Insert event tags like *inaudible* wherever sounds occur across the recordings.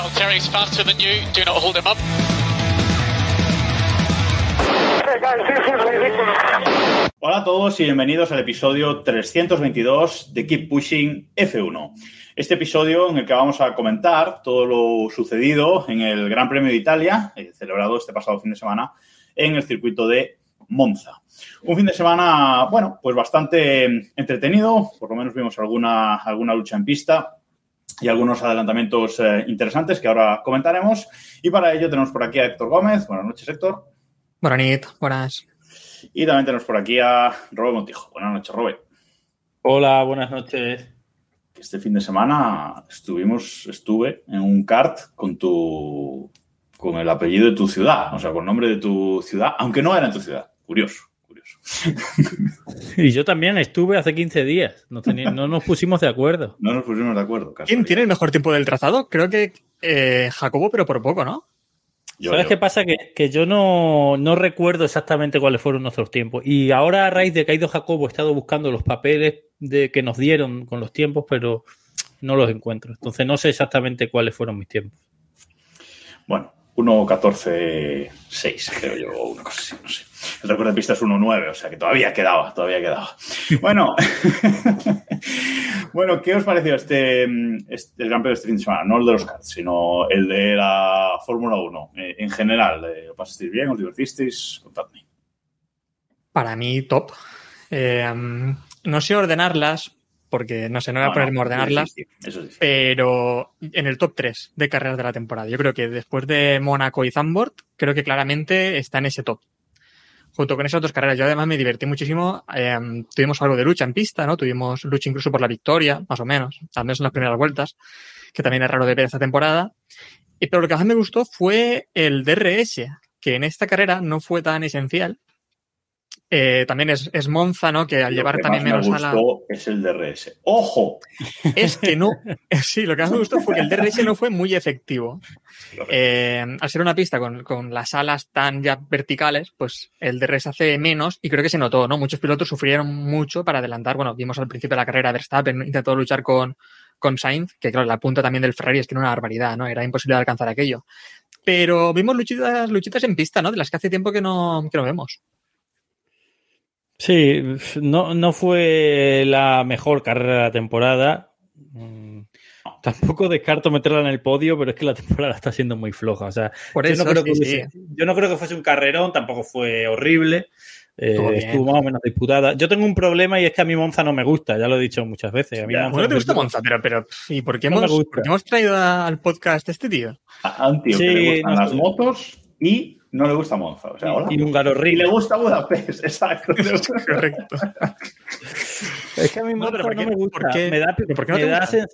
Faster than you. Do not hold him up. Hola a todos y bienvenidos al episodio 322 de Keep Pushing F1. Este episodio en el que vamos a comentar todo lo sucedido en el Gran Premio de Italia, eh, celebrado este pasado fin de semana en el circuito de Monza. Un fin de semana, bueno, pues bastante entretenido, por lo menos vimos alguna, alguna lucha en pista y algunos adelantamientos eh, interesantes que ahora comentaremos. Y para ello tenemos por aquí a Héctor Gómez. Buenas noches, Héctor. Buenas noches, buenas. Y también tenemos por aquí a Robert Montijo. Buenas noches, Robert. Hola, buenas noches. Este fin de semana estuvimos, estuve en un kart con tu con el apellido de tu ciudad, o sea, con el nombre de tu ciudad, aunque no era en tu ciudad. Curioso, curioso. *laughs* Y yo también estuve hace 15 días. No, nos pusimos de acuerdo. *laughs* No nos pusimos de acuerdo. ¿Quién tiene el mejor tiempo del trazado? Creo que eh, Jacobo, pero por poco, ¿no? Yo, ¿Sabes yo. qué pasa? Que, que yo no, no recuerdo exactamente cuáles fueron nuestros tiempos. Y ahora, a raíz de que ha ido Jacobo, he estado buscando los papeles de que nos dieron con los tiempos, pero no los encuentro. Entonces no sé exactamente cuáles fueron mis tiempos. Bueno, 1.14.6, creo yo, o una cosa así, no sé. El récord de pista es 1.9, o sea que todavía quedaba, todavía quedaba. Bueno, *laughs* bueno, ¿qué os pareció este, este el Gran Premio de este fin de semana? No el de los karts, sino el de la Fórmula 1. Eh, en general, eh, ¿lo pasasteis bien? ¿Os divertisteis? Contadme. Para mí, top. Eh, no sé ordenarlas, porque no sé, no voy a ponerme a ordenarlas, eso es difícil. pero en el top 3 de carreras de la temporada. Yo creo que después de Mónaco y Zandvoort, creo que claramente está en ese top. Junto con esas dos carreras, yo además me divertí muchísimo. Eh, tuvimos algo de lucha en pista, ¿no? Tuvimos lucha incluso por la victoria, más o menos, al menos en las primeras vueltas, que también es raro de ver esta temporada. Pero lo que más me gustó fue el DRS, que en esta carrera no fue tan esencial. Eh, también es, es Monza, ¿no? Que al Lo llevar que también más menos me a la. gustó es el DRS. ¡Ojo! *laughs* Es que no. *laughs* Sí, lo que más me gustó fue que el DRS no fue muy efectivo. Eh, al ser una pista con, con las alas tan ya verticales, pues el DRS hace menos y creo que se notó, ¿no? Muchos pilotos sufrieron mucho para adelantar. Bueno, vimos al principio de la carrera Verstappen intentó luchar con, con Sainz, que claro, la punta también del Ferrari es que era una barbaridad, ¿no? Era imposible alcanzar aquello. Pero vimos luchitas, luchitas en pista, ¿no? De las que hace tiempo que no, que no vemos. Sí, no, no fue la mejor carrera de la temporada. Mm, Tampoco descarto meterla en el podio, pero es que la temporada *laughs* está siendo muy floja. O sea, Por yo, no creo que sí. yo no creo que fuese un carrerón, tampoco fue horrible. Eh, Estuvo más o menos disputada. Yo tengo un problema y es que a mí Monza no me gusta, ya lo he dicho muchas veces. A mí Ya, Monza Bueno, no te gusta. Monza, pero, pero ¿y por qué, No hemos, por qué hemos traído al podcast a este tío? A a un tío que Sí, le gustan no las sé. motos y no le gusta Monza. O sea, hola. Y un Garo Y le gusta Budapest, *laughs* exacto. *laughs* Correcto. Es que a mí No, Monza pero ¿por no qué- me gusta. por qué- me, da, pero por qué no me te da gusta? sen-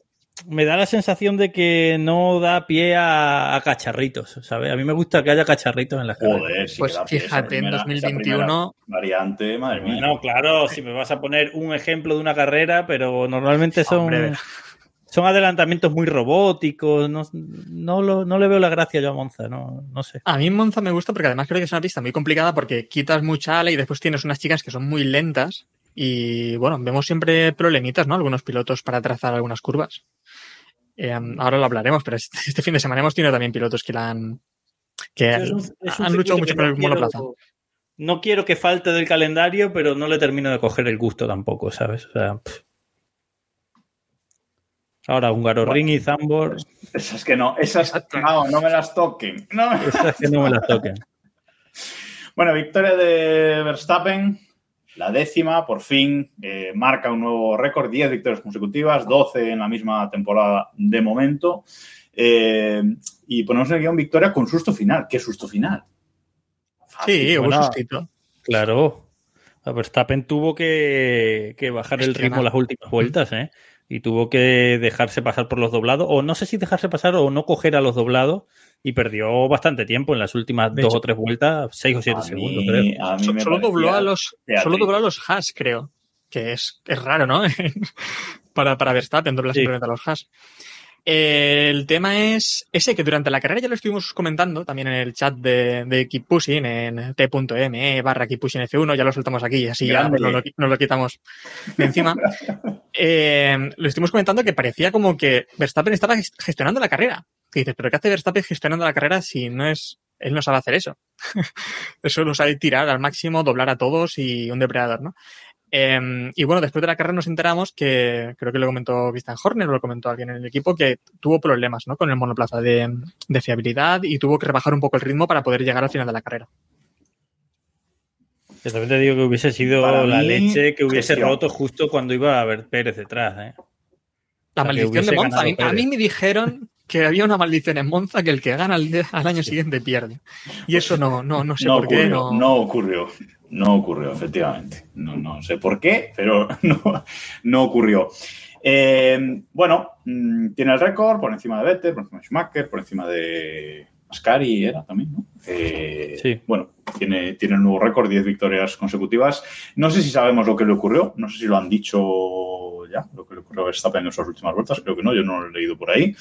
me da la sensación de que no da pie a, a cacharritos, ¿sabes? A mí me gusta que haya cacharritos en las carreras. Joder, sí Pues fíjate, en primera- esa 2021 primera variante, madre mía. No, claro, si me vas a poner un ejemplo de una carrera, pero normalmente son, Hombre. Son adelantamientos muy robóticos. No, no, lo- no le veo la gracia yo a Monza, no, no sé. A mí Monza me gusta porque además creo que es una pista muy complicada porque quitas mucha ala y después tienes unas chicas que son muy lentas y bueno, vemos siempre problemitas, ¿no? Algunos pilotos para trazar algunas curvas. Eh, ahora lo hablaremos, pero este, este fin de semana hemos tenido también pilotos que la han que Es un- es un han luchado mucho por el monoplaza. No quiero que falte del calendario, pero no le termino de coger el gusto tampoco, ¿sabes? O sea, pff. Ahora, Húngaro Ring y Zambor, Esas que no, esas no, no me las toquen. No esas que no me las toquen. *laughs* Bueno, victoria de Verstappen, la décima, por fin, eh, marca un nuevo récord, 10 victorias consecutivas, 12 en la misma temporada de momento. Eh, y ponemos en el guion victoria con susto final. ¿Qué susto final? Sí, hubo bueno. sustito. Claro. A Verstappen tuvo que, que bajar el ritmo las últimas vueltas, ¿eh? Y tuvo que dejarse pasar por los doblados, o no sé si dejarse pasar o no coger a los doblados y perdió bastante tiempo en las últimas De dos hecho, o tres vueltas, seis o siete A segundos, mí- creo. a mí So- me solo dobló a los solo dobló a los Haas, creo. Que es, es raro, ¿no? *laughs* para, para Verstappen, dobla Sí. simplemente a los Haas. El tema es ese que durante la carrera ya lo estuvimos comentando también en el chat de, de Keep Pushing, en t.me barra Keep Pushing F1, ya lo soltamos aquí, así ya nos lo, nos lo quitamos de encima. *laughs* Eh, lo estuvimos comentando que parecía como que Verstappen estaba gest- gestionando la carrera. Que dices, ¿pero qué hace Verstappen gestionando la carrera si no es. Él no sabe hacer eso. *laughs* eso lo sabe tirar al máximo, doblar a todos y un depredador, ¿no? Eh, y bueno, después de la carrera nos enteramos que, creo que lo comentó Christian Horner o lo comentó alguien en el equipo, que tuvo problemas ¿no? con el monoplaza de, de fiabilidad y tuvo que rebajar un poco el ritmo para poder llegar al final de la carrera. Que también te digo que hubiese sido Para la mí, leche que hubiese gestión. roto justo cuando iba a haber Pérez detrás. ¿eh? La O sea, que maldición de Monza. A mí, a me dijeron que había una maldición en Monza que el que gana al, año siguiente pierde. Y eso no, no, no sé no por qué. ocurrió, No, no ocurrió. No ocurrió, efectivamente. No, no sé por qué, pero *laughs* no, no ocurrió. Eh, bueno, mm, tiene el récord por encima de Vettel, por encima de Schumacher, por encima de Ascari, era también, ¿no? Eh, Sí. Bueno, tiene, tiene un nuevo récord, 10 victorias consecutivas. No sé si sabemos lo que le ocurrió, no sé si lo han dicho ya, lo que le ocurrió a Verstappen en sus últimas vueltas, creo que no, yo no lo he leído por ahí.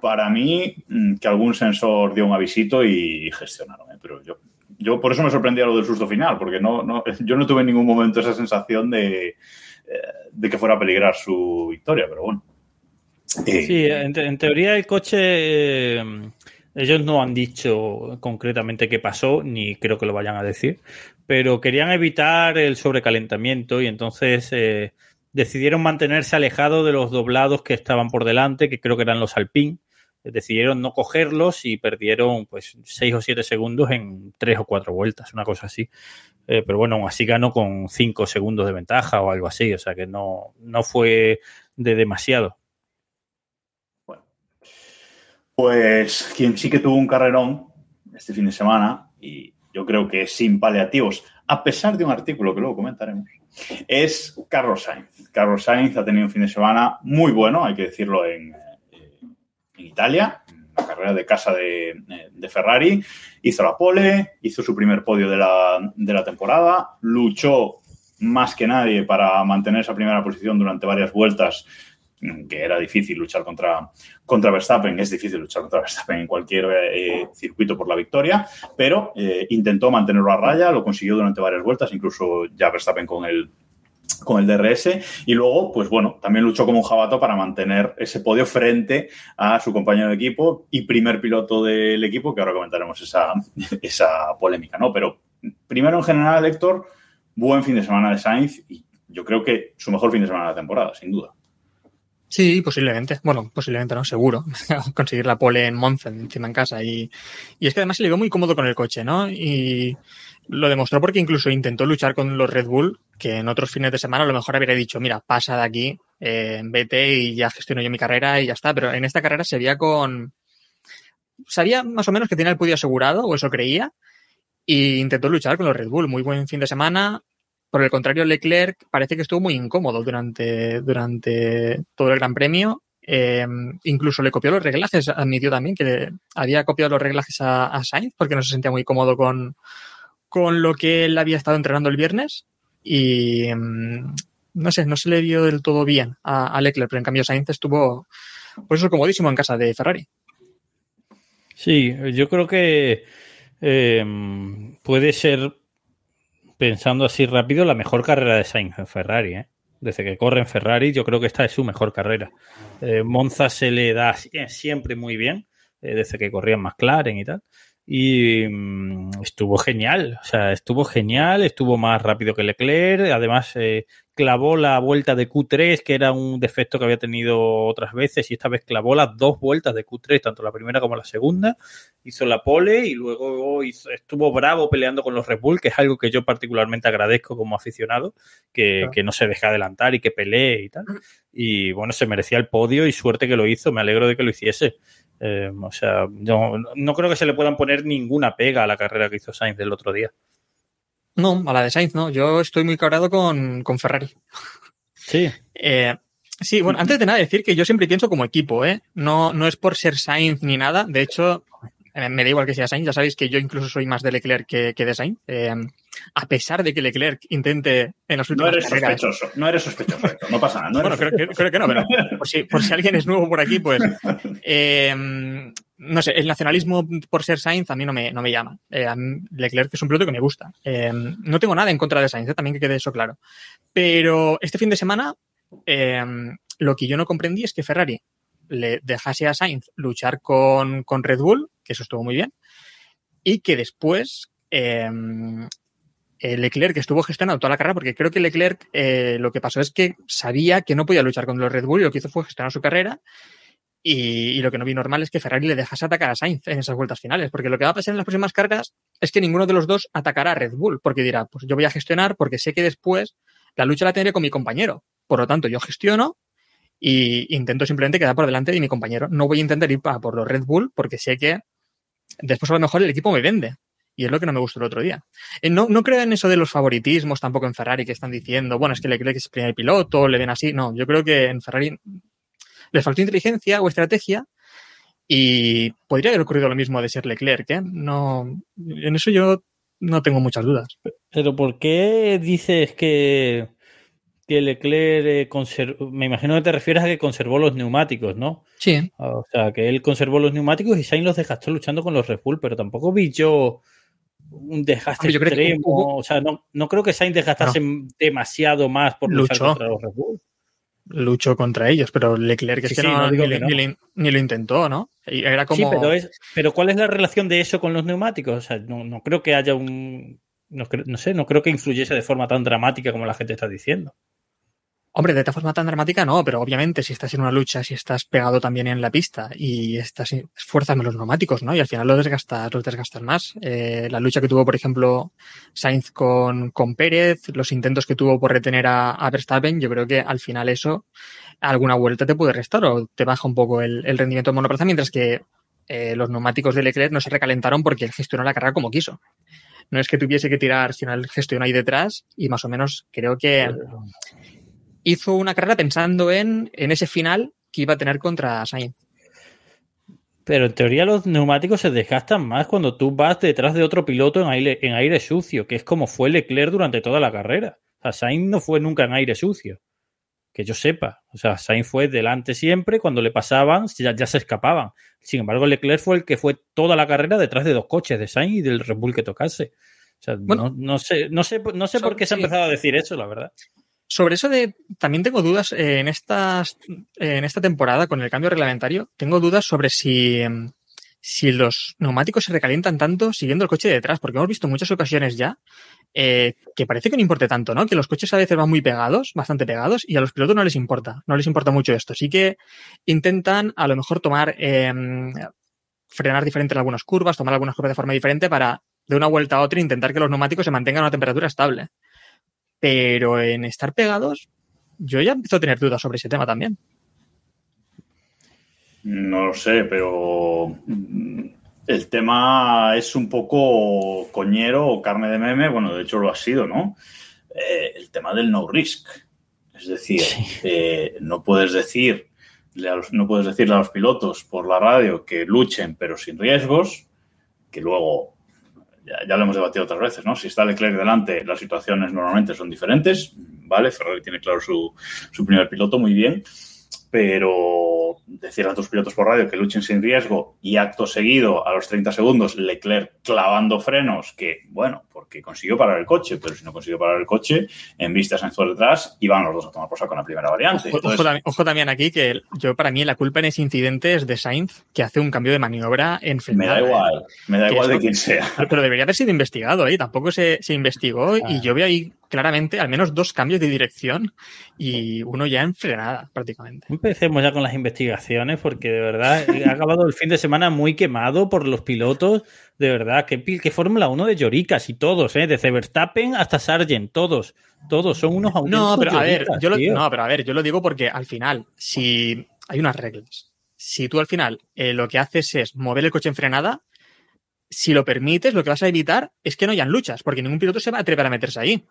Para mí, mm, que algún sensor dio un avisito y gestionaron, ¿eh? pero yo, yo por eso me sorprendía lo del susto final, porque no, no, *laughs* yo no tuve en ningún momento esa sensación de, eh, de que fuera a peligrar su victoria, pero bueno. Eh, Sí, en, te- en teoría el coche, eh, ellos no han dicho concretamente qué pasó, ni creo que lo vayan a decir, pero querían evitar el sobrecalentamiento y entonces decidieron mantenerse alejados de los doblados que estaban por delante, que creo que eran los Alpine. Decidieron no cogerlos y perdieron pues seis o siete segundos en tres o cuatro vueltas, una cosa así. Eh, pero bueno, aún así ganó con cinco segundos de ventaja o algo así, o sea que no, no fue de demasiado. Bueno, pues quien sí que tuvo un carrerón este fin de semana, y yo creo que sin paliativos, a pesar de un artículo que luego comentaremos, es Carlos Sainz. Carlos Sainz ha tenido un fin de semana muy bueno, hay que decirlo, en, eh, en Italia, una carrera de casa de, de Ferrari. Hizo la pole, hizo su primer podio de la, de la temporada, luchó más que nadie para mantener esa primera posición durante varias vueltas que era difícil luchar contra, contra Verstappen, es difícil luchar contra Verstappen en cualquier eh, circuito por la victoria, pero eh, intentó mantenerlo a raya, lo consiguió durante varias vueltas, incluso ya Verstappen con el, con el DRS, y luego, pues bueno, también luchó como un jabato para mantener ese podio frente a su compañero de equipo y primer piloto del equipo, que ahora comentaremos esa, esa polémica, ¿no? Pero primero en general, Héctor, buen fin de semana de Sainz y yo creo que su mejor fin de semana de la temporada, sin duda. Sí, posiblemente. Bueno, posiblemente no, seguro. *laughs* Conseguir la pole en Monza, encima en casa. Y, y es que además se le vio muy cómodo con el coche, ¿no? Y lo demostró porque incluso intentó luchar con los Red Bull, que en otros fines de semana a lo mejor habría dicho, mira, pasa de aquí, eh, vete y ya gestiono yo mi carrera y ya está. Pero en esta carrera se veía con... Sabía más o menos que tenía el podio asegurado, o eso creía, y intentó luchar con los Red Bull. Muy buen fin de semana, por el contrario, Leclerc parece que estuvo muy incómodo durante, durante todo el Gran Premio. Eh, incluso le copió los reglajes, admitió también que había copiado los reglajes a, Sainz porque no se sentía muy cómodo con, con lo que él había estado entrenando el viernes. Y mm, no sé, no se le dio del todo bien a, a Leclerc, pero en cambio Sainz estuvo, pues eso, comodísimo en casa de Ferrari. Sí, yo creo que eh, puede ser pensando así rápido, la mejor carrera de Sainz en Ferrari. ¿eh? Desde que corre en Ferrari, yo creo que esta es su mejor carrera. Eh, Monza se le da siempre muy bien, eh, desde que corría en McLaren y tal. Y mmm, estuvo genial, o sea, estuvo genial, estuvo más rápido que Leclerc, además eh, clavó la vuelta de Q3, que era un defecto que había tenido otras veces, y esta vez clavó las dos vueltas de Q3, tanto la primera como la segunda, hizo la pole y luego hizo, estuvo bravo peleando con los Red Bull, que es algo que yo particularmente agradezco como aficionado, que, claro. que no se deje adelantar y que pelee y tal. Y bueno, se merecía el podio y suerte que lo hizo, me alegro de que lo hiciese. Eh, o sea, no, no creo que se le puedan poner ninguna pega a la carrera que hizo Sainz del otro día. No, a la de Sainz no. Yo estoy muy cabreado con, con Ferrari. Sí. Eh, sí, bueno, antes de nada decir que yo siempre pienso como equipo, ¿eh? No, no es por ser Sainz ni nada. De hecho, me da igual que sea Sainz, ya sabéis que yo incluso soy más de Leclerc que, que de Sainz. Eh, a pesar de que Leclerc intente en las No últimas eres carreras- sospechoso, no eres sospechoso, no pasa nada. no bueno, eres creo que, creo que no, pero *laughs* por si, por si alguien es nuevo por aquí, pues. *laughs* eh, no sé, el nacionalismo por ser Sainz a mí no me, no me llama. Eh, Leclerc es un piloto que me gusta. Eh, no tengo nada en contra de Sainz, eh, también que quede eso claro. Pero este fin de semana, eh, lo que yo no comprendí es que Ferrari le dejase a Sainz luchar con, con Red Bull, eso estuvo muy bien, y que después. eh, eh, Leclerc estuvo gestionando toda la carrera, porque creo que Leclerc eh, lo que pasó es que sabía que no podía luchar con los Red Bull y lo que hizo fue gestionar su carrera. Y, lo que no vi normal es que Ferrari le dejase atacar a Sainz en esas vueltas finales, porque lo que va a pasar en las próximas carreras es que ninguno de los dos atacará a Red Bull, porque dirá, pues yo voy a gestionar porque sé que después la lucha la tendré con mi compañero. Por lo tanto, yo gestiono y intento simplemente quedar por delante de mi compañero. No voy a intentar ir a por los Red Bull porque sé que después a lo mejor el equipo me vende. Y es lo que no me gustó el otro día. Eh, No, no creo en eso de los favoritismos tampoco en Ferrari que están diciendo, bueno, es que Leclerc es primer piloto, le ven así. No, yo creo que en Ferrari les faltó inteligencia o estrategia y podría haber ocurrido lo mismo de ser Leclerc. ¿eh? No, en eso yo no tengo muchas dudas. Pero ¿por qué dices que, que Leclerc eh, conservó? Me imagino que te refieres a que conservó los neumáticos, ¿no? Sí. O sea, que él conservó los neumáticos y Sainz los desgastó luchando con los Red Bull, pero tampoco vi yo un desgaste Hombre, yo extremo. hubo- O sea, no, no creo que Sainz desgastase demasiado más por luchar Luchó. contra los Red Bull. Luchó contra ellos, pero Leclerc es que sí, no, digo ni, que no. ni le- ni lo intentó, ¿no? Era como... Sí, pero, es, pero ¿cuál es la relación de eso con los neumáticos? O sea, no, no creo que haya un... No sé, no creo que influyese de forma tan dramática como la gente está diciendo. Hombre, de esta forma tan dramática no, pero obviamente si estás en una lucha, si estás pegado también en la pista y estás esfuerzas los neumáticos, ¿no? Y al final los desgastas, los desgastas más. Eh, la lucha que tuvo, por ejemplo, Sainz con, con Pérez, los intentos que tuvo por retener a, a Verstappen, yo creo que al final eso alguna vuelta te puede restar o te baja un poco el, el rendimiento de monoplaza, mientras que eh, los neumáticos de Leclerc no se recalentaron porque él gestionó la carrera como quiso. No es que tuviese que tirar, sino él gestionó ahí detrás y más o menos creo que hizo una carrera pensando en, en ese final que iba a tener contra Sainz. Pero en teoría los neumáticos se desgastan más cuando tú vas detrás de otro piloto en aire, en aire sucio, que es como fue Leclerc durante toda la carrera. O sea, Sainz no fue nunca en aire sucio. Que yo sepa. O sea, Sainz fue delante siempre, cuando le pasaban ya, ya se escapaban. Sin embargo, Leclerc fue el que fue toda la carrera detrás de dos coches, de Sainz y del Red Bull que tocase. O sea, Bueno, no, no sé, no sé, no sé por qué se ha sí. empezado a decir eso, la verdad. Sobre eso de, también tengo dudas eh, en, estas, eh, en esta temporada con el cambio reglamentario. Tengo dudas sobre si, em, si los neumáticos se recalientan tanto siguiendo el coche de detrás, porque hemos visto muchas ocasiones ya eh, que parece que no importe tanto, ¿no? Que los coches a veces van muy pegados, bastante pegados, y a los pilotos no les importa, no les importa mucho esto. Sí que intentan a lo mejor tomar, em, frenar diferente en algunas curvas, tomar algunas curvas de forma diferente para de una vuelta a otra intentar que los neumáticos se mantengan a una temperatura estable. Pero en estar pegados, yo ya empiezo a tener dudas sobre ese tema también. No lo sé, pero mm, el tema es un poco coñero o carne de meme. Bueno, de hecho lo ha sido, ¿no? Eh, el tema del no risk. Es decir, eh, no puedes decir no puedes decirle a los pilotos por la radio que luchen pero sin riesgos, que luego ya, lo hemos debatido otras veces, ¿no? Si está Leclerc delante, las situaciones normalmente son diferentes, ¿vale? Ferrari tiene claro su, su primer piloto, muy bien, pero decir a tus pilotos por radio que luchen sin riesgo y acto seguido, a los 30 segundos, Leclerc clavando frenos, que, bueno, porque consiguió parar el coche, pero si no consiguió parar el coche, en vista Sainz por detrás, iban los dos a tomar por saco en la primera variante. Ojo, Entonces, ojo, ojo, también aquí que yo, para mí, la culpa en ese incidente es de Sainz, que hace un cambio de maniobra en frenada. Me da igual, me da igual de quién sea. Pero, pero, debería haber sido investigado, ¿eh? Tampoco se, se investigó ah. y yo veo ahí claramente al menos dos cambios de dirección y uno ya en frenada prácticamente. Empecemos ya con las investigaciones porque de verdad *laughs* ha acabado el fin de semana muy quemado por los pilotos. De verdad, que, que Fórmula 1 de Lloricas y todos, ¿eh? desde Verstappen hasta Sargent, todos, todos son unos No, pero a ver, yo lo, no, pero a ver, yo lo digo porque al final, si hay unas reglas, si tú al final eh, lo que haces es mover el coche en frenada, si lo permites, lo que vas a evitar es que no hayan luchas, porque ningún piloto se va a atrever a meterse ahí.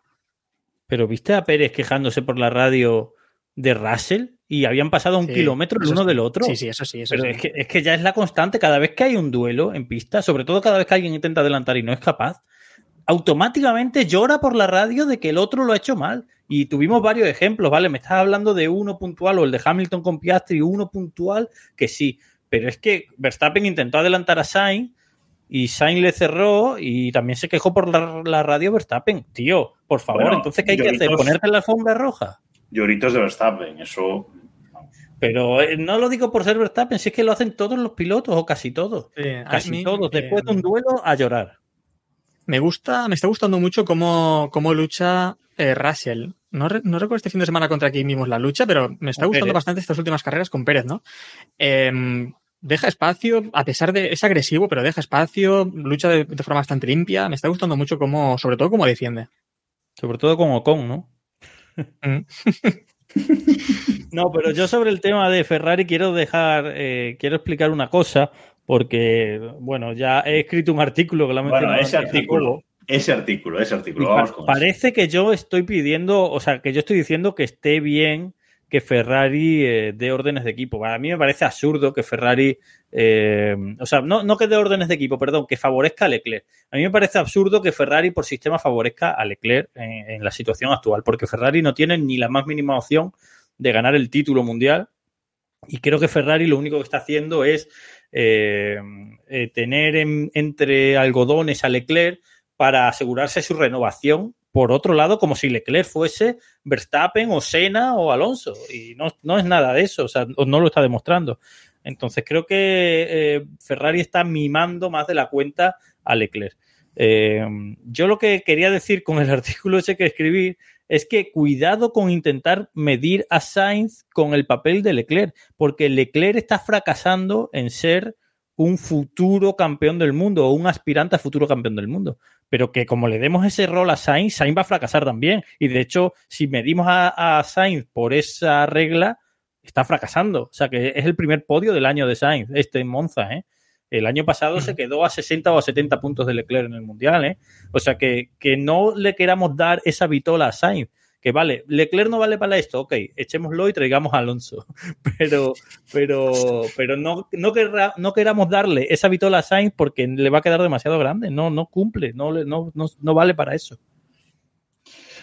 Pero viste a Pérez quejándose por la radio de Russell y habían pasado un Sí, kilómetro el uno sí. del otro. Sí, sí, eso sí. Eso Pero sí. es que, es que ya es la constante. Cada vez que hay un duelo en pista, sobre todo cada vez que alguien intenta adelantar y no es capaz, automáticamente llora por la radio de que el otro lo ha hecho mal. Y tuvimos varios ejemplos, ¿vale? Me estás hablando de uno puntual o el de Hamilton con Piastri, uno puntual, que sí. Pero es que Verstappen intentó adelantar a Sainz y Sainz le cerró y también se quejó por la, la radio Verstappen. Tío, por favor, Bueno, entonces ¿qué hay que hacer? ¿Ponerte en la alfombra roja? Lloritos de Verstappen, eso. Pero eh, no lo digo por ser Verstappen, si es que lo hacen todos los pilotos o casi todos. Sí, Casi mí, todos. eh, Después de un duelo, a llorar. Me gusta, me está gustando mucho cómo, cómo lucha eh, Russell. No, re- no recuerdo este fin de semana contra quién vimos la lucha, pero me está gustando Pérez. bastante estas últimas carreras con Pérez, ¿no? Em, deja espacio, a pesar de, es agresivo, pero deja espacio, lucha de, de forma bastante limpia. Me está gustando mucho cómo, sobre todo cómo defiende. Sobre todo con Ocon, ¿no? Mm. *laughs* *laughs* No, pero yo sobre el tema de Ferrari quiero dejar, eh, quiero explicar una cosa, porque, bueno, ya he escrito un artículo que lo ha Bueno, ese artículo, ese artículo, ese artículo. pa- Vamos con eso. parece que yo estoy pidiendo, o sea, que yo estoy diciendo que esté bien que Ferrari eh, dé órdenes de equipo. A mí me parece absurdo que Ferrari, eh, o sea, no, no que dé órdenes de equipo, perdón, que favorezca a Leclerc. A mí me parece absurdo que Ferrari por sistema favorezca a Leclerc en, la situación actual, porque Ferrari no tiene ni la más mínima opción de ganar el título mundial. Y creo que Ferrari lo único que está haciendo es eh, tener en- entre algodones a Leclerc para asegurarse su renovación. Por otro lado, como si Leclerc fuese Verstappen o Senna o Alonso. Y no, no es nada de eso, o sea, no lo está demostrando. Entonces creo que eh, Ferrari está mimando más de la cuenta a Leclerc. Eh, yo lo que quería decir con el *laughs* artículo ese que escribí es que cuidado con intentar medir a Sainz con el papel de Leclerc, porque Leclerc está fracasando en ser un futuro campeón del mundo o un aspirante a futuro campeón del mundo. Pero que como le demos ese rol a Sainz, Sainz va a fracasar también. Y de hecho, si medimos a, a Sainz por esa regla, está fracasando. O sea que es el primer podio del año de Sainz, este en Monza, ¿eh? El año pasado se quedó a 60 o a 70 puntos de Leclerc en el Mundial, ¿eh? O sea que, que no le queramos dar esa vitola a Sainz. Que vale, Leclerc no vale para esto, ok, echémoslo y traigamos a Alonso. *laughs* Pero, pero, pero no, no, querra- no queramos darle esa vitola a Sainz porque le va a quedar demasiado grande. No, no cumple, no, no, no, no vale para eso.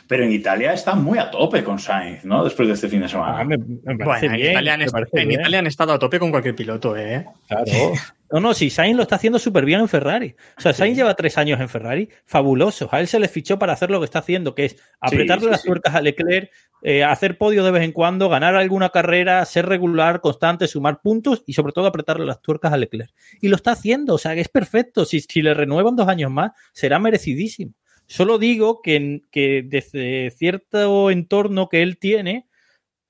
Pero en Italia está muy a tope con Sainz, ¿no? Después de este fin de semana. Ah, me, me parece Bueno, en, bien, Italia han, me est- parece en bien. Italia han estado a tope con cualquier piloto, ¿eh? Claro. *laughs* No, no, si Sainz lo está haciendo súper bien en Ferrari. O sea, Sainz lleva tres años en Ferrari, fabuloso. A él se le fichó para hacer lo que está haciendo, que es apretarle sí, las sí. tuercas a Leclerc, eh, hacer podio de vez en cuando, ganar alguna carrera, ser regular, constante, sumar puntos y sobre todo apretarle las tuercas a Leclerc. Y lo está haciendo, o sea, que es perfecto. Si, si le renuevan dos años más, será merecidísimo. Solo digo que, que desde cierto entorno que él tiene,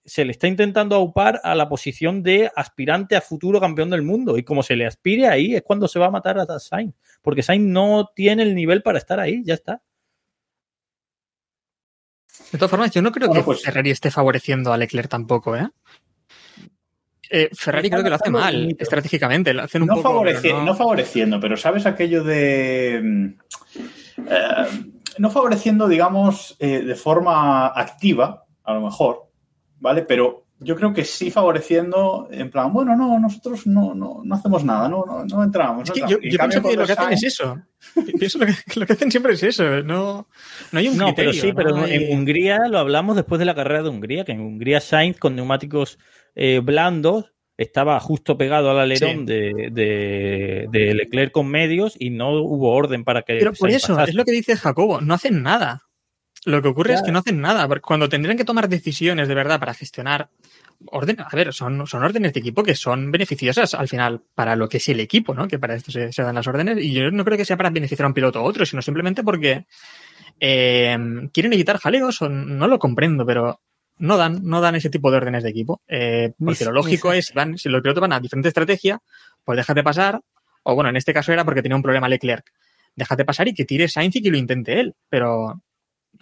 se le está intentando aupar a la posición de aspirante a futuro campeón del mundo. Y como se le aspire ahí, es cuando se va a matar a Sainz. Porque Sainz no tiene el nivel para estar ahí, ya está. De todas formas, yo no creo Bueno, que pues- Ferrari esté favoreciendo a Leclerc tampoco, ¿eh? Eh, Ferrari creo que lo hace mal estratégicamente. Lo hacen un no, poco. favoreci- pero no favoreciendo, pero ¿sabes aquello de... eh, no favoreciendo, digamos, eh, de forma activa, a lo mejor, ¿vale? Pero yo creo que sí favoreciendo, en plan, bueno, no, nosotros no, no, no hacemos nada, no, no, no entramos. Es no que entramos. yo, pienso que lo que hacen es eso. Pienso lo que, lo que hacen siempre es eso. No, no hay un No, pero criterio, sí, pero en Hungría lo hablamos después de la carrera de Hungría, que en Hungría Sainz con neumáticos eh, blandos estaba justo pegado al alerón Sí. de, de- de Leclerc con medios y no hubo orden para que Pero por eso, pasase. es lo que dice Jacobo, no hacen nada. Lo que ocurre es que no hacen nada. Cuando tendrían que tomar decisiones de verdad para gestionar orden, a ver, son, son órdenes de equipo que son beneficiosas al final para lo que es el equipo, ¿no? Que para esto se, se dan las órdenes. Y yo no creo que sea para beneficiar a un piloto u otro, sino simplemente porque eh, quieren evitar jaleos o no lo comprendo, pero no dan, no dan ese tipo de órdenes de equipo. Eh, porque lo lógico es, van, si los pilotos van a diferente estrategia, pues déjate pasar. O bueno, en este caso era porque tenía un problema Leclerc. Déjate pasar y que tire Sainz y que lo intente él. Pero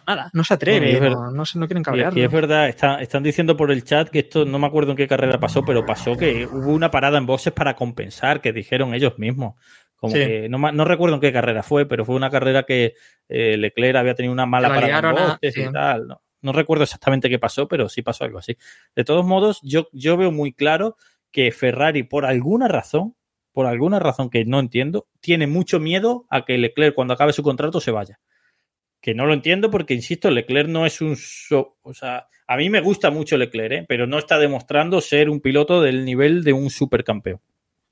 nada, no se atreve, no, no, se- no quieren Y, cabrearlo. y es verdad, está- están diciendo por el chat que esto no me acuerdo en qué carrera pasó, pero pasó que hubo una parada en boxes para compensar, que dijeron ellos mismos. Como Sí. que no, recuerdo en qué carrera fue, pero fue una carrera que eh, Leclerc había tenido una mala La parada en boxes sí. y tal. ¿no? No recuerdo exactamente qué pasó, pero sí pasó algo así. De todos modos, yo, yo veo muy claro que Ferrari, por alguna razón, por alguna razón que no entiendo, tiene mucho miedo a que Leclerc, cuando acabe su contrato, se vaya. Que no lo entiendo porque, insisto, Leclerc no es un... so- o sea, a mí me gusta mucho Leclerc, ¿eh? pero no está demostrando ser un piloto del nivel de un supercampeón.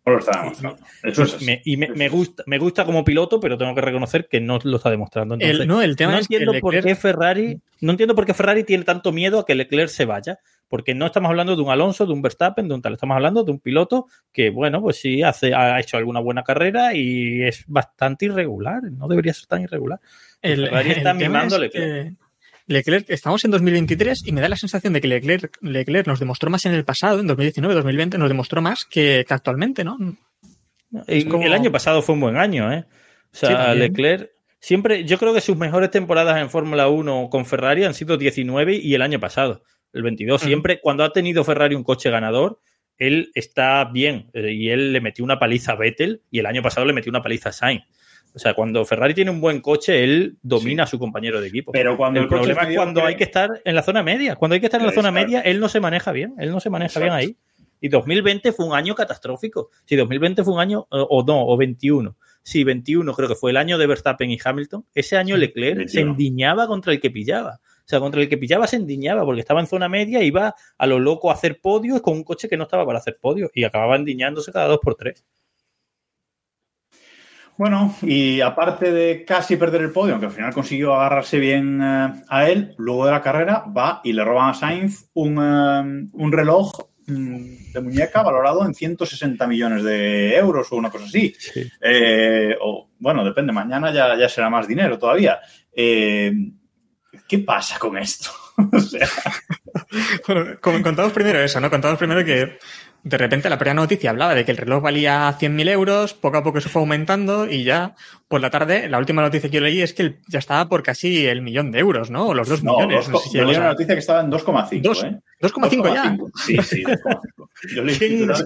No lo está demostrando. Eso es así. Me- y me, me gusta, me gusta como piloto, pero tengo que reconocer que no lo está demostrando. Entonces, El, no, el tema no es que entiendo por Leclerc- qué Ferrari, no entiendo por qué Ferrari tiene tanto miedo a que Leclerc se vaya, porque no estamos hablando de un Alonso, de un Verstappen, de un tal, estamos hablando de un piloto que, bueno, pues sí hace, ha hecho alguna buena carrera y es bastante irregular, no debería ser tan irregular. El, Ferrari está mimando es Leclerc. que Leclerc, estamos en 2023 y me da la sensación de que Leclerc, Leclerc nos demostró más en el pasado, en 2019, 2020, nos demostró más que, que actualmente, ¿no? Y como- El año pasado fue un buen año, ¿eh? O sea, Sí. Leclerc siempre, yo creo que sus mejores temporadas en Fórmula 1 con Ferrari han sido 19 y el año pasado, el 22. Ujú. Siempre, cuando ha tenido Ferrari un coche ganador, él está bien eh, y él le metió una paliza a Vettel y el año pasado le metió una paliza a Sainz. O sea, cuando Ferrari tiene un buen coche, él domina a su compañero de equipo. Pero cuando el problema es cuando hay que estar en la zona media. Cuando hay que estar en la zona media, él no se maneja bien. Él no se maneja Exacto. bien ahí. Y 2020 fue un año catastrófico. Si 2020 fue un año, eh, o no, o 21. Sí, 21 creo que fue el año de Verstappen y Hamilton. Ese año Leclerc se 21. endiñaba contra el que pillaba. O sea, contra el que pillaba se endiñaba porque estaba en zona media iba a lo loco a hacer podios con un coche que no estaba para hacer podios y acababa endiñándose cada dos por tres. Bueno, y aparte de casi perder el podio, aunque al final consiguió agarrarse bien eh, a él, luego de la carrera va y le roban a Sainz un, eh, un reloj mm, de muñeca valorado en 160 millones de euros o una cosa así. Eh, o, bueno, depende, mañana ya, ya será más dinero todavía. ¿Qué pasa con esto? *laughs* o sea, *laughs* Bueno, contamos primero eso, ¿no? Contamos primero que de repente la primera noticia hablaba de que el reloj valía 100.000 euros, poco a poco eso fue aumentando y ya por la tarde, la última noticia que yo leí es que ya estaba por casi el millón de euros, ¿no? O los dos no, millones. dos- no sé si yo leí una noticia que estaba en 2,5. Dos- ¿eh? 2,5 ya. 2,5. Sí, sí, 2,5. Yo leí ¿Quién, era-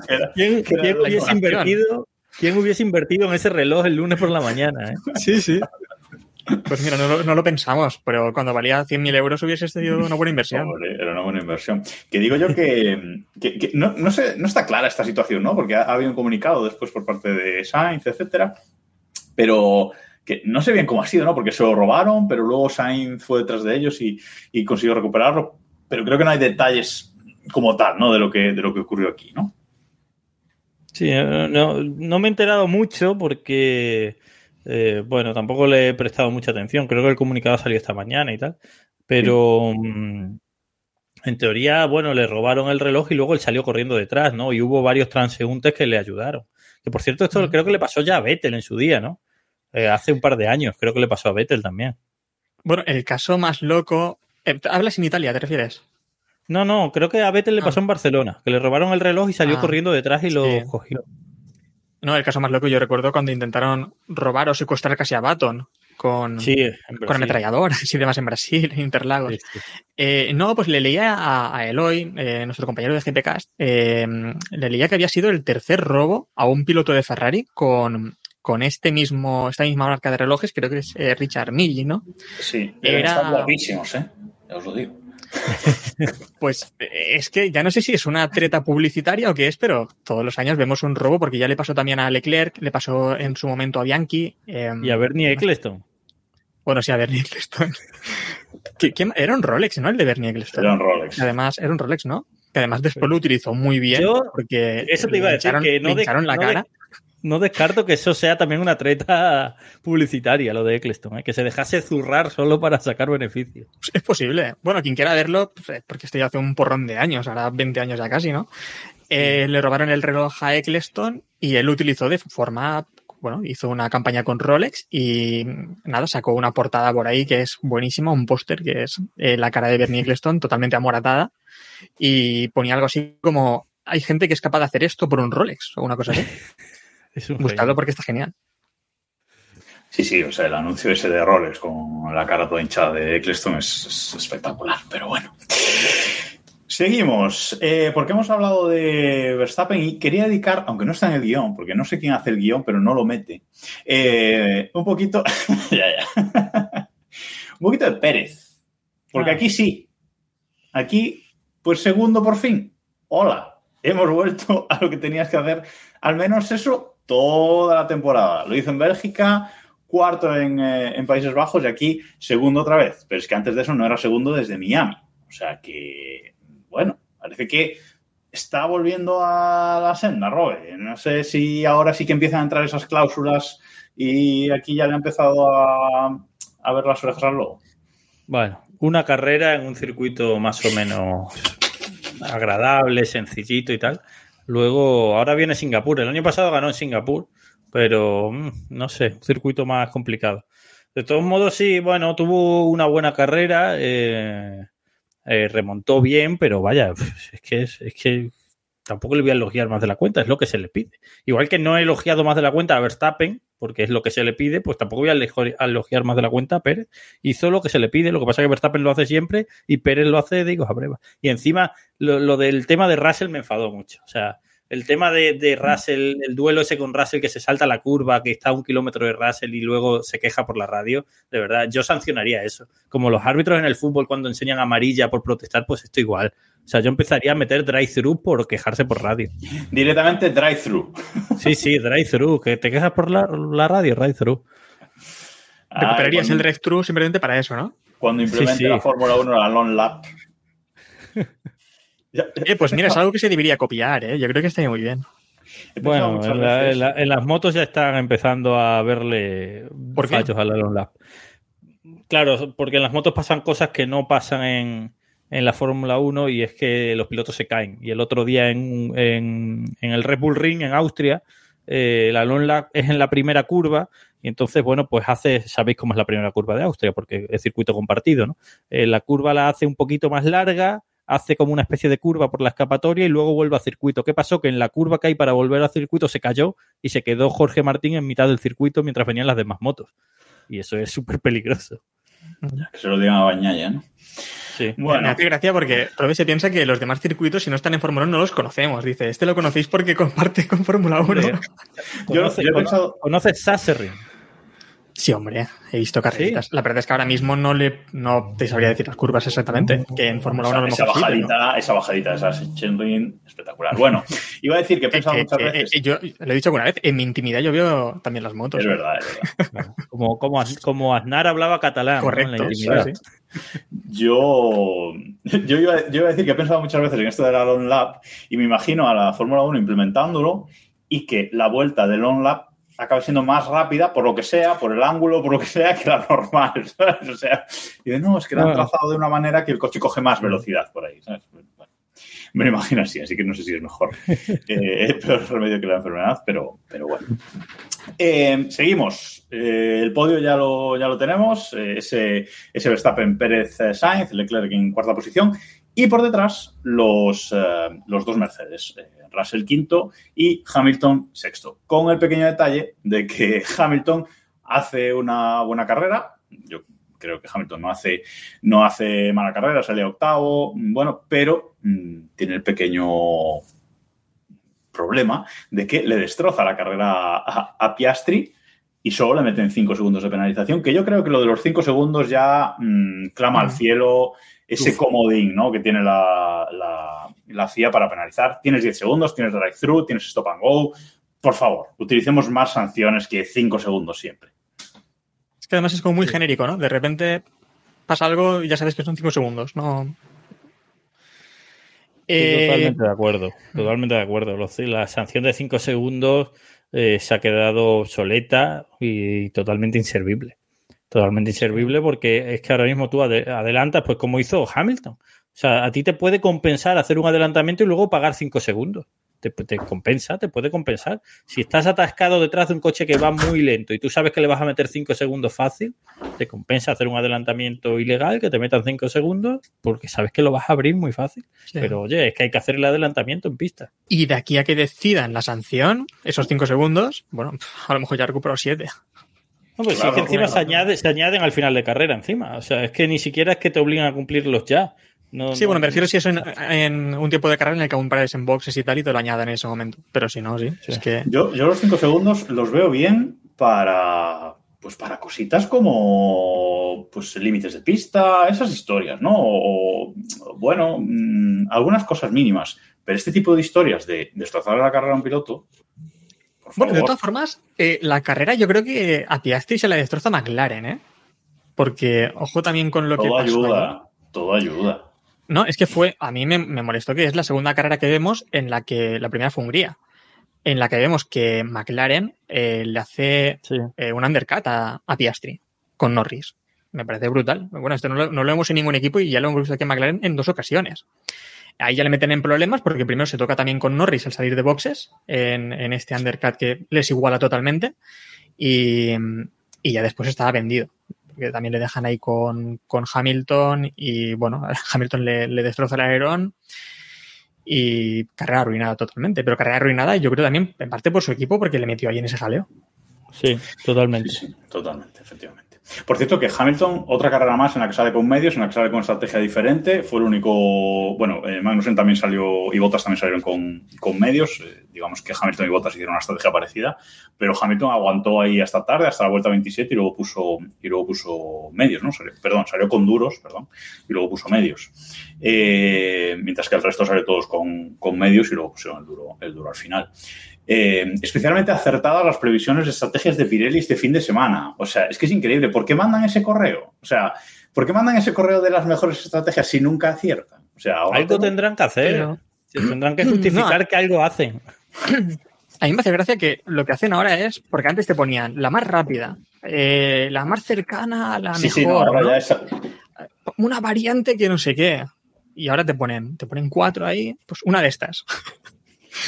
era hubiese invertido, ¿Quién hubiese invertido en ese reloj el lunes por la mañana? eh? Sí, sí. Pues mira, no lo, no lo pensamos, pero cuando valía 100.000 euros hubiese sido una buena inversión. Era una buena inversión. Que digo yo que, que- que no, no, sé, no está clara esta situación, ¿no? Porque ha, ha habido un comunicado después por parte de Sainz, etcétera, pero que no sé bien cómo ha sido, ¿no? Porque se lo robaron, pero luego Sainz fue detrás de ellos y, y consiguió recuperarlo. Pero creo que no hay detalles como tal, ¿no? De lo que, de lo que ocurrió aquí, ¿no? Sí, eh, no, no me he enterado mucho porque, eh, bueno, tampoco le he prestado mucha atención. Creo que el comunicado salió esta mañana y tal. Pero mm, en teoría, bueno, le robaron el reloj y luego él salió corriendo detrás, ¿no? Y hubo varios transeúntes que le ayudaron. Que por cierto, esto creo que le pasó ya a Vettel en su día, ¿no? Eh, hace un par de años, creo que le pasó a Vettel también. Bueno, el caso más loco. eh, ¿Hablas en Italia, te refieres? No, no, creo que a Vettel le pasó Ah. en Barcelona, que le robaron el reloj y salió Ah, corriendo detrás y lo sí. cogió. No, el caso más loco yo recuerdo cuando intentaron robar o secuestrar casi a Baton con, Sí, con ametralladoras *laughs* y demás en Brasil, en Interlagos. Sí, sí. Eh, no, pues le leía a, a Eloy, eh, nuestro compañero de GPcast, eh, le leía que había sido el tercer robo a un piloto de Ferrari con, con este mismo, esta misma marca de relojes, creo que es eh, Richard Mille, ¿no? Sí, Era- están guapísimos, ¿eh? Ya os lo digo. *laughs* Pues eh, es que ya no sé si es una treta publicitaria o qué es, pero todos los años vemos un robo, porque ya le pasó también a Leclerc, le pasó en su momento a Bianchi. eh, Y a Bernie Eccleston. Bueno, sí, a Bernie *laughs* Eccleston. ¿Qué- qué- era un Rolex, ¿no? El de Bernie Eccleston. Era un Rolex. Además, era un Rolex, ¿no? Que además después lo utilizó muy bien. Yo- porque eso te iba a le decir, echaron- que no le de- echaron la no de- cara. No descarto que eso sea también una treta publicitaria, lo de Eccleston, ¿eh? que se dejase zurrar solo para sacar beneficio. Es posible. Bueno, quien quiera verlo, pues, eh, porque esto ya hace un porrón de años, ahora 20 años ya casi, ¿no? Eh, le robaron el reloj a Eccleston y él lo utilizó de forma, bueno, hizo una campaña con Rolex y nada, sacó una portada por ahí que es buenísima, un póster que es eh, la cara de Bernie Eccleston totalmente amoratada y ponía algo así como hay gente que es capaz de hacer esto por un Rolex o una cosa así. *laughs* Es un Buscadlo porque está genial. Sí, sí, o sea, el anuncio ese de Rolex con la cara toda hinchada de Eccleston es, es espectacular, pero bueno. Seguimos, eh, porque hemos hablado de Verstappen y quería dedicar, aunque no está en el guion, porque no sé quién hace el guion, pero no lo mete, eh, un poquito, *laughs* ya, ya. un poquito de Pérez, porque Ah. aquí sí, aquí, pues segundo por fin. Hola, hemos vuelto a lo que tenías que hacer, al menos eso, toda la temporada. Lo hizo en Bélgica, cuarto en, eh, en Países Bajos y aquí segundo otra vez. Pero es que antes de eso no era segundo desde Miami. O sea que, bueno, parece que está volviendo a la senda, Robe. No sé si ahora sí que empiezan a entrar esas cláusulas y aquí ya le ha empezado a, a ver las orejas al lobo. Bueno, una carrera en un circuito más o menos agradable, sencillito y tal. Luego, ahora viene Singapur. El año pasado ganó en Singapur, pero mm, no sé, un circuito más complicado. De todos modos, sí, bueno, tuvo una buena carrera, eh, eh, remontó bien, pero vaya, *laughs* es que, es, es que tampoco le voy a elogiar más de la cuenta, es lo que se le pide. Igual que no he elogiado más de la cuenta a Verstappen, porque es lo que se le pide, pues tampoco voy a elogiar más de la cuenta a Pérez. Hizo lo que se le pide, lo que pasa es que Verstappen lo hace siempre y Pérez lo hace de higos a breva. Y encima, lo, lo del tema de Russell me enfadó mucho. O sea, el tema de, de Russell, el duelo ese con Russell que se salta la curva, que está a un kilómetro de Russell y luego se queja por la radio, de verdad, yo sancionaría eso. Como los árbitros en el fútbol cuando enseñan amarilla por protestar, pues esto igual. O sea, yo empezaría a meter drive-thru por quejarse por radio. *laughs* Directamente drive-thru. *laughs* Sí, sí, drive-thru. Que te quejas por la, la radio, drive-thru. Recuperarías Ah, el cuando, drive-thru simplemente para eso, ¿no? cuando implemente Sí, sí. la Fórmula 1 la long lap. *laughs* Eh, pues mira, es algo que se debería copiar, ¿eh? Yo creo que estaría muy bien. Bueno, muchas en, la- en la- en las motos ya están empezando a verle ¿Por qué? fallos al Elon Lab. Claro, porque en las motos pasan cosas que no pasan en, en la Fórmula 1 y es que los pilotos se caen. Y el otro día en, en- en el Red Bull Ring en Austria, eh, el Elon Lab es en la primera curva y entonces, bueno, pues hace, sabéis cómo es la primera curva de Austria, porque es circuito compartido, ¿no? Eh, la curva la hace un poquito más larga, hace como una especie de curva por la escapatoria y luego vuelve a circuito. ¿Qué pasó? Que en la curva que hay para volver al circuito se cayó y se quedó Jorge Martín en mitad del circuito mientras venían las demás motos. Y eso es súper peligroso. Que se lo digan a Bañaya, ¿no? Sí. Me Bueno, hace gracia porque Robe se piensa que los demás circuitos, si no están en Fórmula 1, no los conocemos. Dice, este lo conocéis porque comparte con Fórmula 1. Hombre, *laughs* yo, ¿Conoces, yo he pensado, ¿Conoces Sasserring? Sí, hombre, he visto carreritas. La verdad es que ahora mismo no le no te sabría decir las curvas exactamente, que en Fórmula 1 a lo esa, mejor sí, pero- bajadita, esa bajadita de esas Chenrin, espectacular. Bueno, iba a decir que he *laughs* pensado muchas veces. eh, yo lo he dicho alguna vez, en mi intimidad yo veo también las motos. Es verdad, es verdad. *laughs* Como, como, como Aznar hablaba catalán ¿no? en Correcto, la intimidad. sí. Yo, yo, iba, yo iba a decir que he pensado muchas veces en esto de la Long Lap y me imagino a la Fórmula 1 implementándolo y que la vuelta de Long Lap acabe siendo más rápida por lo que sea, por el ángulo, por lo que sea, que la normal, *laughs* ¿sabes? O sea, y de no, es que la han trazado de una manera que el coche coge más velocidad por ahí, ¿sabes? Bueno, me lo imagino así, así que no sé si es mejor. *laughs* Eh, peor remedio que la enfermedad, pero, pero bueno. Eh, seguimos. Eh, el podio ya lo, ya lo tenemos. Eh, ese, ese Verstappen Pérez Sainz, Leclerc en cuarta posición. Y por detrás los, eh, los dos Mercedes, eh, Russell quinto y Hamilton sexto. Con el pequeño detalle de que *laughs* Hamilton hace una buena carrera. Yo creo que Hamilton no hace, no hace mala carrera, sale octavo, bueno, pero mm, tiene el pequeño problema de que le destroza la carrera a, a Piastri y solo le meten 5 segundos de penalización, que yo creo que lo de los 5 segundos ya mm, clama al cielo ese Uf. comodín ¿no? que tiene la, la, la FIA para penalizar. Tienes 10 segundos, tienes drive-thru, tienes stop and go. Por favor, utilicemos más sanciones que 5 segundos siempre. Es que además es como muy genérico, ¿no? De repente pasa algo y ya sabes que son 5 segundos, ¿no? Eh, totalmente de acuerdo, totalmente de acuerdo. La sanción de 5 segundos eh, se ha quedado obsoleta y totalmente inservible. Totalmente inservible porque es que ahora mismo tú ade- adelantas, pues como hizo Hamilton. O sea, a ti te puede compensar hacer un adelantamiento y luego pagar 5 segundos. Te, te compensa, te puede compensar. Si estás atascado detrás de un coche que va muy lento y tú sabes que le vas a meter 5 segundos fácil, te compensa hacer un adelantamiento ilegal que te metan 5 segundos porque sabes que lo vas a abrir muy fácil. sí. Pero oye, es que hay que hacer el adelantamiento en pista. Y de aquí a que decidan la sanción, esos 5 segundos, bueno, *laughs* a lo mejor ya recupero 7. No, pues sí, Claro, es que encima se, añade, se añaden al final de carrera encima. O sea, es que ni siquiera es que te obligan a cumplirlos ya. No, Sí, no- bueno, me refiero si eso en, en un tiempo de carrera en el que aún pares en boxes y tal y te lo añadan en ese momento. Pero si no, sí. Es que. Yo, yo los 5 segundos los veo bien para, pues para cositas como pues límites de pista, esas historias, ¿no? O, bueno, mm, algunas cosas mínimas. Pero este tipo de historias de destrozar la carrera a un piloto. Por Bueno, de todas formas, eh, la carrera yo creo que a Piastri se la destroza McLaren, ¿eh? Porque, ojo también con lo que todo ayuda, ahí. todo ayuda. No, es que fue, a mí me, me molestó que es la segunda carrera que vemos en la que la primera fue Hungría, en la que vemos que McLaren eh, le hace Sí. eh, un undercut a, a Piastri con Norris. Me parece brutal. Bueno, esto no lo, no lo vemos en ningún equipo y ya lo hemos visto aquí en McLaren en dos ocasiones. Ahí ya le meten en problemas porque primero se toca también con Norris al salir de boxes en, en este undercut que les iguala totalmente y, y ya después estaba vendido. Porque también le dejan ahí con, con Hamilton y bueno, *laughs* Hamilton le, le destroza el alerón y carrera arruinada totalmente. Pero carrera arruinada yo creo también en parte por su equipo porque le metió ahí en ese jaleo. Sí, totalmente. Sí, sí, totalmente, efectivamente. Por cierto, que Hamilton, otra carrera más en la que sale con medios, en la que sale con estrategia diferente, fue el único. Bueno, eh, Magnussen también salió y Bottas también salieron con, con medios. Eh, digamos que Hamilton y Bottas hicieron una estrategia parecida, pero Hamilton aguantó ahí hasta tarde, hasta la vuelta 27 y luego puso, y luego puso medios, ¿no? Perdón, salió con duros, perdón, y luego puso medios. Eh, mientras que el resto salió todos con, con medios y luego pusieron el duro, el duro al final. Eh, especialmente acertadas las previsiones de estrategias de Pirelli este fin de semana. O sea, es que es increíble. ¿Por qué mandan ese correo? O sea, ¿por qué mandan ese correo de las mejores estrategias si nunca aciertan? O sea, ahora Algo tengo- tendrán que hacer. Pero- Tendrán que justificar No. que algo hacen. A mí me hace gracia que lo que hacen ahora es, porque antes te ponían la más rápida, eh, la más cercana a la Sí, mejor, sí, no, ahora ¿no? ya es- una variante que no sé qué. Y ahora te ponen, te ponen cuatro ahí, pues una de estas.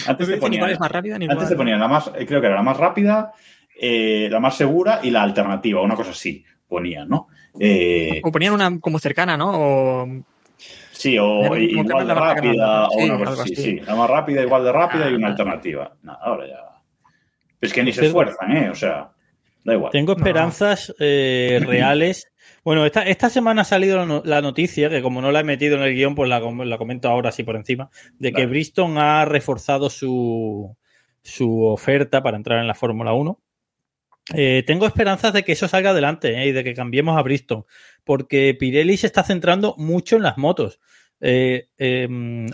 No Antes te cuál ponían, es más rápida ni antes cuál- te ponían la más, eh, creo que era la más rápida, eh, la más segura y la alternativa, una cosa así ponían, ¿no? Eh, O ponían una como cercana, ¿no? O sí, o igual no de la rápida, o una cosa así, así. sí. La más rápida, igual de rápida y una Ah. alternativa. Nada, ahora ya. Es que ni se esfuerzan, ¿eh? O sea, da igual. Tengo esperanzas eh, reales. Bueno, esta, esta semana ha salido la no- la noticia, que como no la he metido en el guion, pues la, com- la comento ahora así por encima, de que. Bristol ha reforzado su, su oferta para entrar en la Fórmula 1. Eh, tengo esperanzas de que eso salga adelante eh, y de que cambiemos a Bristol, porque Pirelli se está centrando mucho en las motos. Eh, eh,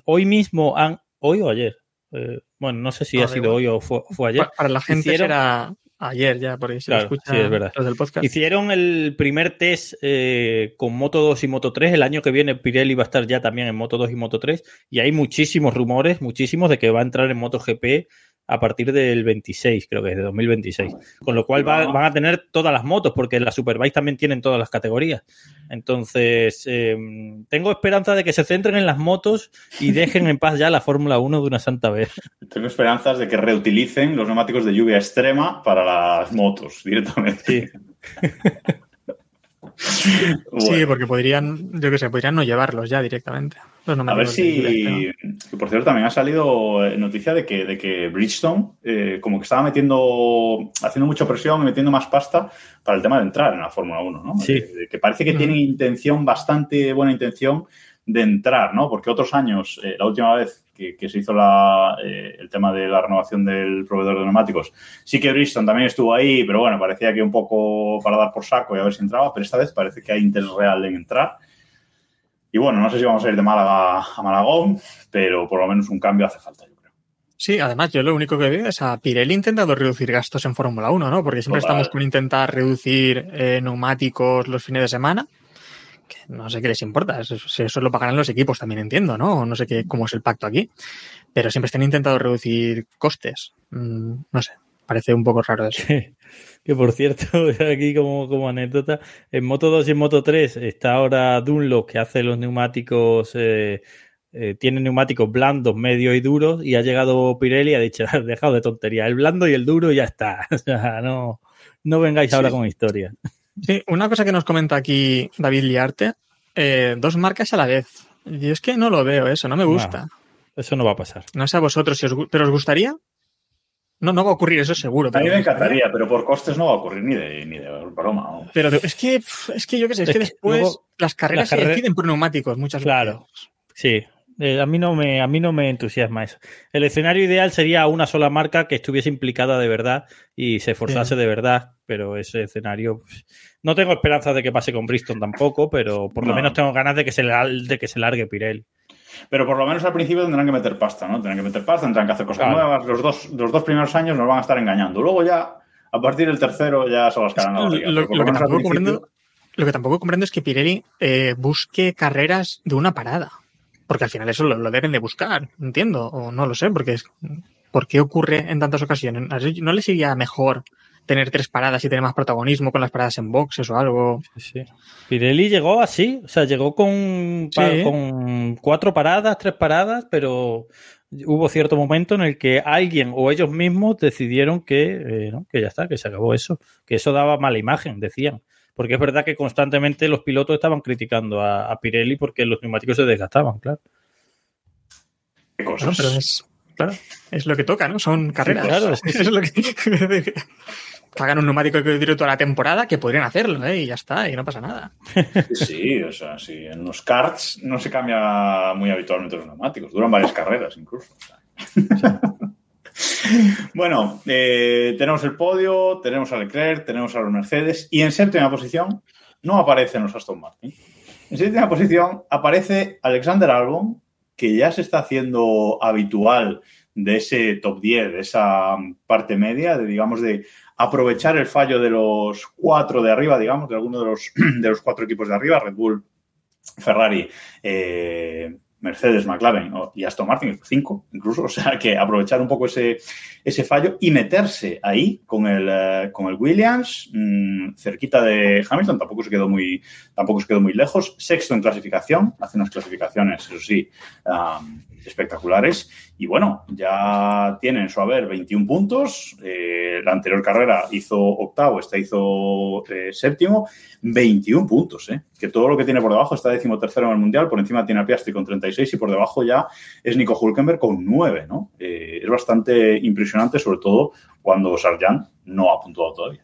hoy mismo han, hoy o ayer, Eh, bueno, no sé si No, ha sido igual. hoy o fue, fue ayer. pa- para la gente Hicieron- será ayer ya, porque si Claro, lo escucha sí, es verdad. los del podcast. Hicieron el primer test eh, con Moto 2 y Moto 3. El año que viene Pirelli va a estar ya también en Moto 2 y Moto 3. Y hay muchísimos rumores, muchísimos, de que va a entrar en MotoGP a partir del 26, creo que es de 2026. Con lo cual va- van a tener todas las motos, porque las Superbike también tienen todas las categorías. Entonces, eh, tengo esperanza de que se centren en las motos y dejen en paz ya la Fórmula 1 de una santa vez. Tengo esperanzas de que reutilicen los neumáticos de lluvia extrema para las motos directamente. Sí. *laughs* Sí, porque podrían, yo qué sé, podrían no llevarlos ya directamente. A ver si. Por cierto, también ha salido eh, noticia de que, de que Bridgestone eh, como que estaba metiendo, haciendo mucha presión y metiendo más pasta para el tema de entrar en la Fórmula 1, ¿no? Sí. Eh, que parece que Ujú. tienen intención, bastante buena intención de entrar, ¿no? Porque otros años, eh, la última vez que, que se hizo la, eh, el tema de la renovación del proveedor de neumáticos, sí que Bridgestone también estuvo ahí, pero bueno, parecía que un poco para dar por saco y a ver si entraba, pero esta vez parece que hay interés real en entrar. Y bueno, no sé si vamos a ir de Málaga a Malagón, pero por lo menos un cambio hace falta, yo creo. Sí, además yo lo único que veo es a Pirelli intentando reducir gastos en Fórmula 1, ¿no? Porque siempre Total. estamos con intentar reducir eh, neumáticos los fines de semana. No sé qué les importa, eso, eso lo pagarán los equipos también entiendo, ¿no? No sé qué, cómo es el pacto aquí. Pero siempre están intentando reducir costes. Mm, no sé, parece un poco raro eso. Que, que, por cierto, *laughs* aquí como, como anécdota, en Moto 2 y en Moto 3 está ahora Dunlop que hace los neumáticos, eh, eh, tiene neumáticos blandos, medios y duros, y ha llegado Pirelli y ha dicho, *laughs* dejado de tontería, el blando y el duro y ya está. *laughs* O sea, no, no vengáis Sí. ahora con historias. Sí, una cosa que nos comenta aquí David Liarte, eh, dos marcas a la vez. Y es que no lo veo eso, no me gusta. Eso no va a pasar. No sé a vosotros si os, pero os gustaría. No, no va a ocurrir, eso seguro. A pero mí me encantaría, pero por costes no va a ocurrir ni de, ni de broma. ¿no? Pero de- es que, es que yo qué sé, es, Es que que después luego las carreras las se deciden por neumáticos muchas Claro. veces. Sí, Eh, a, mí no me, a mí no me entusiasma eso. El escenario ideal sería una sola marca que estuviese implicada de verdad y se esforzase de verdad, pero ese escenario... pues, no tengo esperanzas de que pase con Bristol tampoco, pero por lo No. menos tengo ganas de que se, de que se largue Pirelli. Pero por lo menos al principio tendrán que meter pasta, ¿no? Tendrán que meter pasta, tendrán que hacer cosas Claro. nuevas. Los dos, los dos primeros años nos van a estar engañando. Luego ya, a partir del tercero, ya se las caran a la Lo, lo- que tampoco comprendo, lo que tampoco comprendo es que Pirelli eh, busque carreras de una parada. Porque al final eso lo, lo deben de buscar, entiendo, o no lo sé, porque es, ¿por qué ocurre en tantas ocasiones? ¿No le sería mejor tener tres paradas y tener más protagonismo con las paradas en boxes o algo? Sí. Pirelli llegó así, o sea, llegó con, Sí. con cuatro paradas, tres paradas, pero hubo cierto momento en el que alguien o ellos mismos decidieron que, eh, ¿no? que ya está, que se acabó eso, que eso daba mala imagen, decían. Porque es verdad que constantemente los pilotos estaban criticando a, a Pirelli porque los neumáticos se desgastaban, claro. Cosas. pero es, claro, es lo que toca, ¿no? Son carreras. claro, *laughs* es lo que... *laughs* Pagan un neumático que dure toda la temporada, que podrían hacerlo, ¿eh? Y ya está, y no pasa nada. Sí, o sea, sí. En los karts no se cambia muy habitualmente los neumáticos. Duran varias carreras incluso. o sea. *laughs* bueno, eh, tenemos el podio, tenemos a Leclerc, tenemos a los Mercedes y en séptima posición no aparecen los Aston Martin. En séptima posición aparece Alexander Albon, que ya se está haciendo habitual de ese top 10, de esa parte media, de digamos de aprovechar el fallo de los cuatro de arriba, digamos, de alguno de los, *clears throat* de los cuatro equipos de arriba, Red Bull, Ferrari, eh, Mercedes, McLaren y Aston Martin, cinco incluso, *laughs* o sea que aprovechar un poco ese, ese fallo y meterse ahí con el, eh, con el Williams, mm, cerquita de Hamilton, tampoco se quedó muy, tampoco se quedó muy lejos, sexto en clasificación, hace unas clasificaciones, eso sí, espectaculares. Y bueno, ya tiene en su haber 21 puntos. Eh, la anterior carrera hizo octavo, esta hizo eh, séptimo. 21 puntos, ¿eh? Que todo lo que tiene por debajo está decimotercero en el mundial. Por encima tiene a Piastri con 36 y por debajo ya es Nico Hulkenberg con 9, ¿no? Eh, es bastante impresionante, sobre todo cuando Sargent no ha puntuado todavía.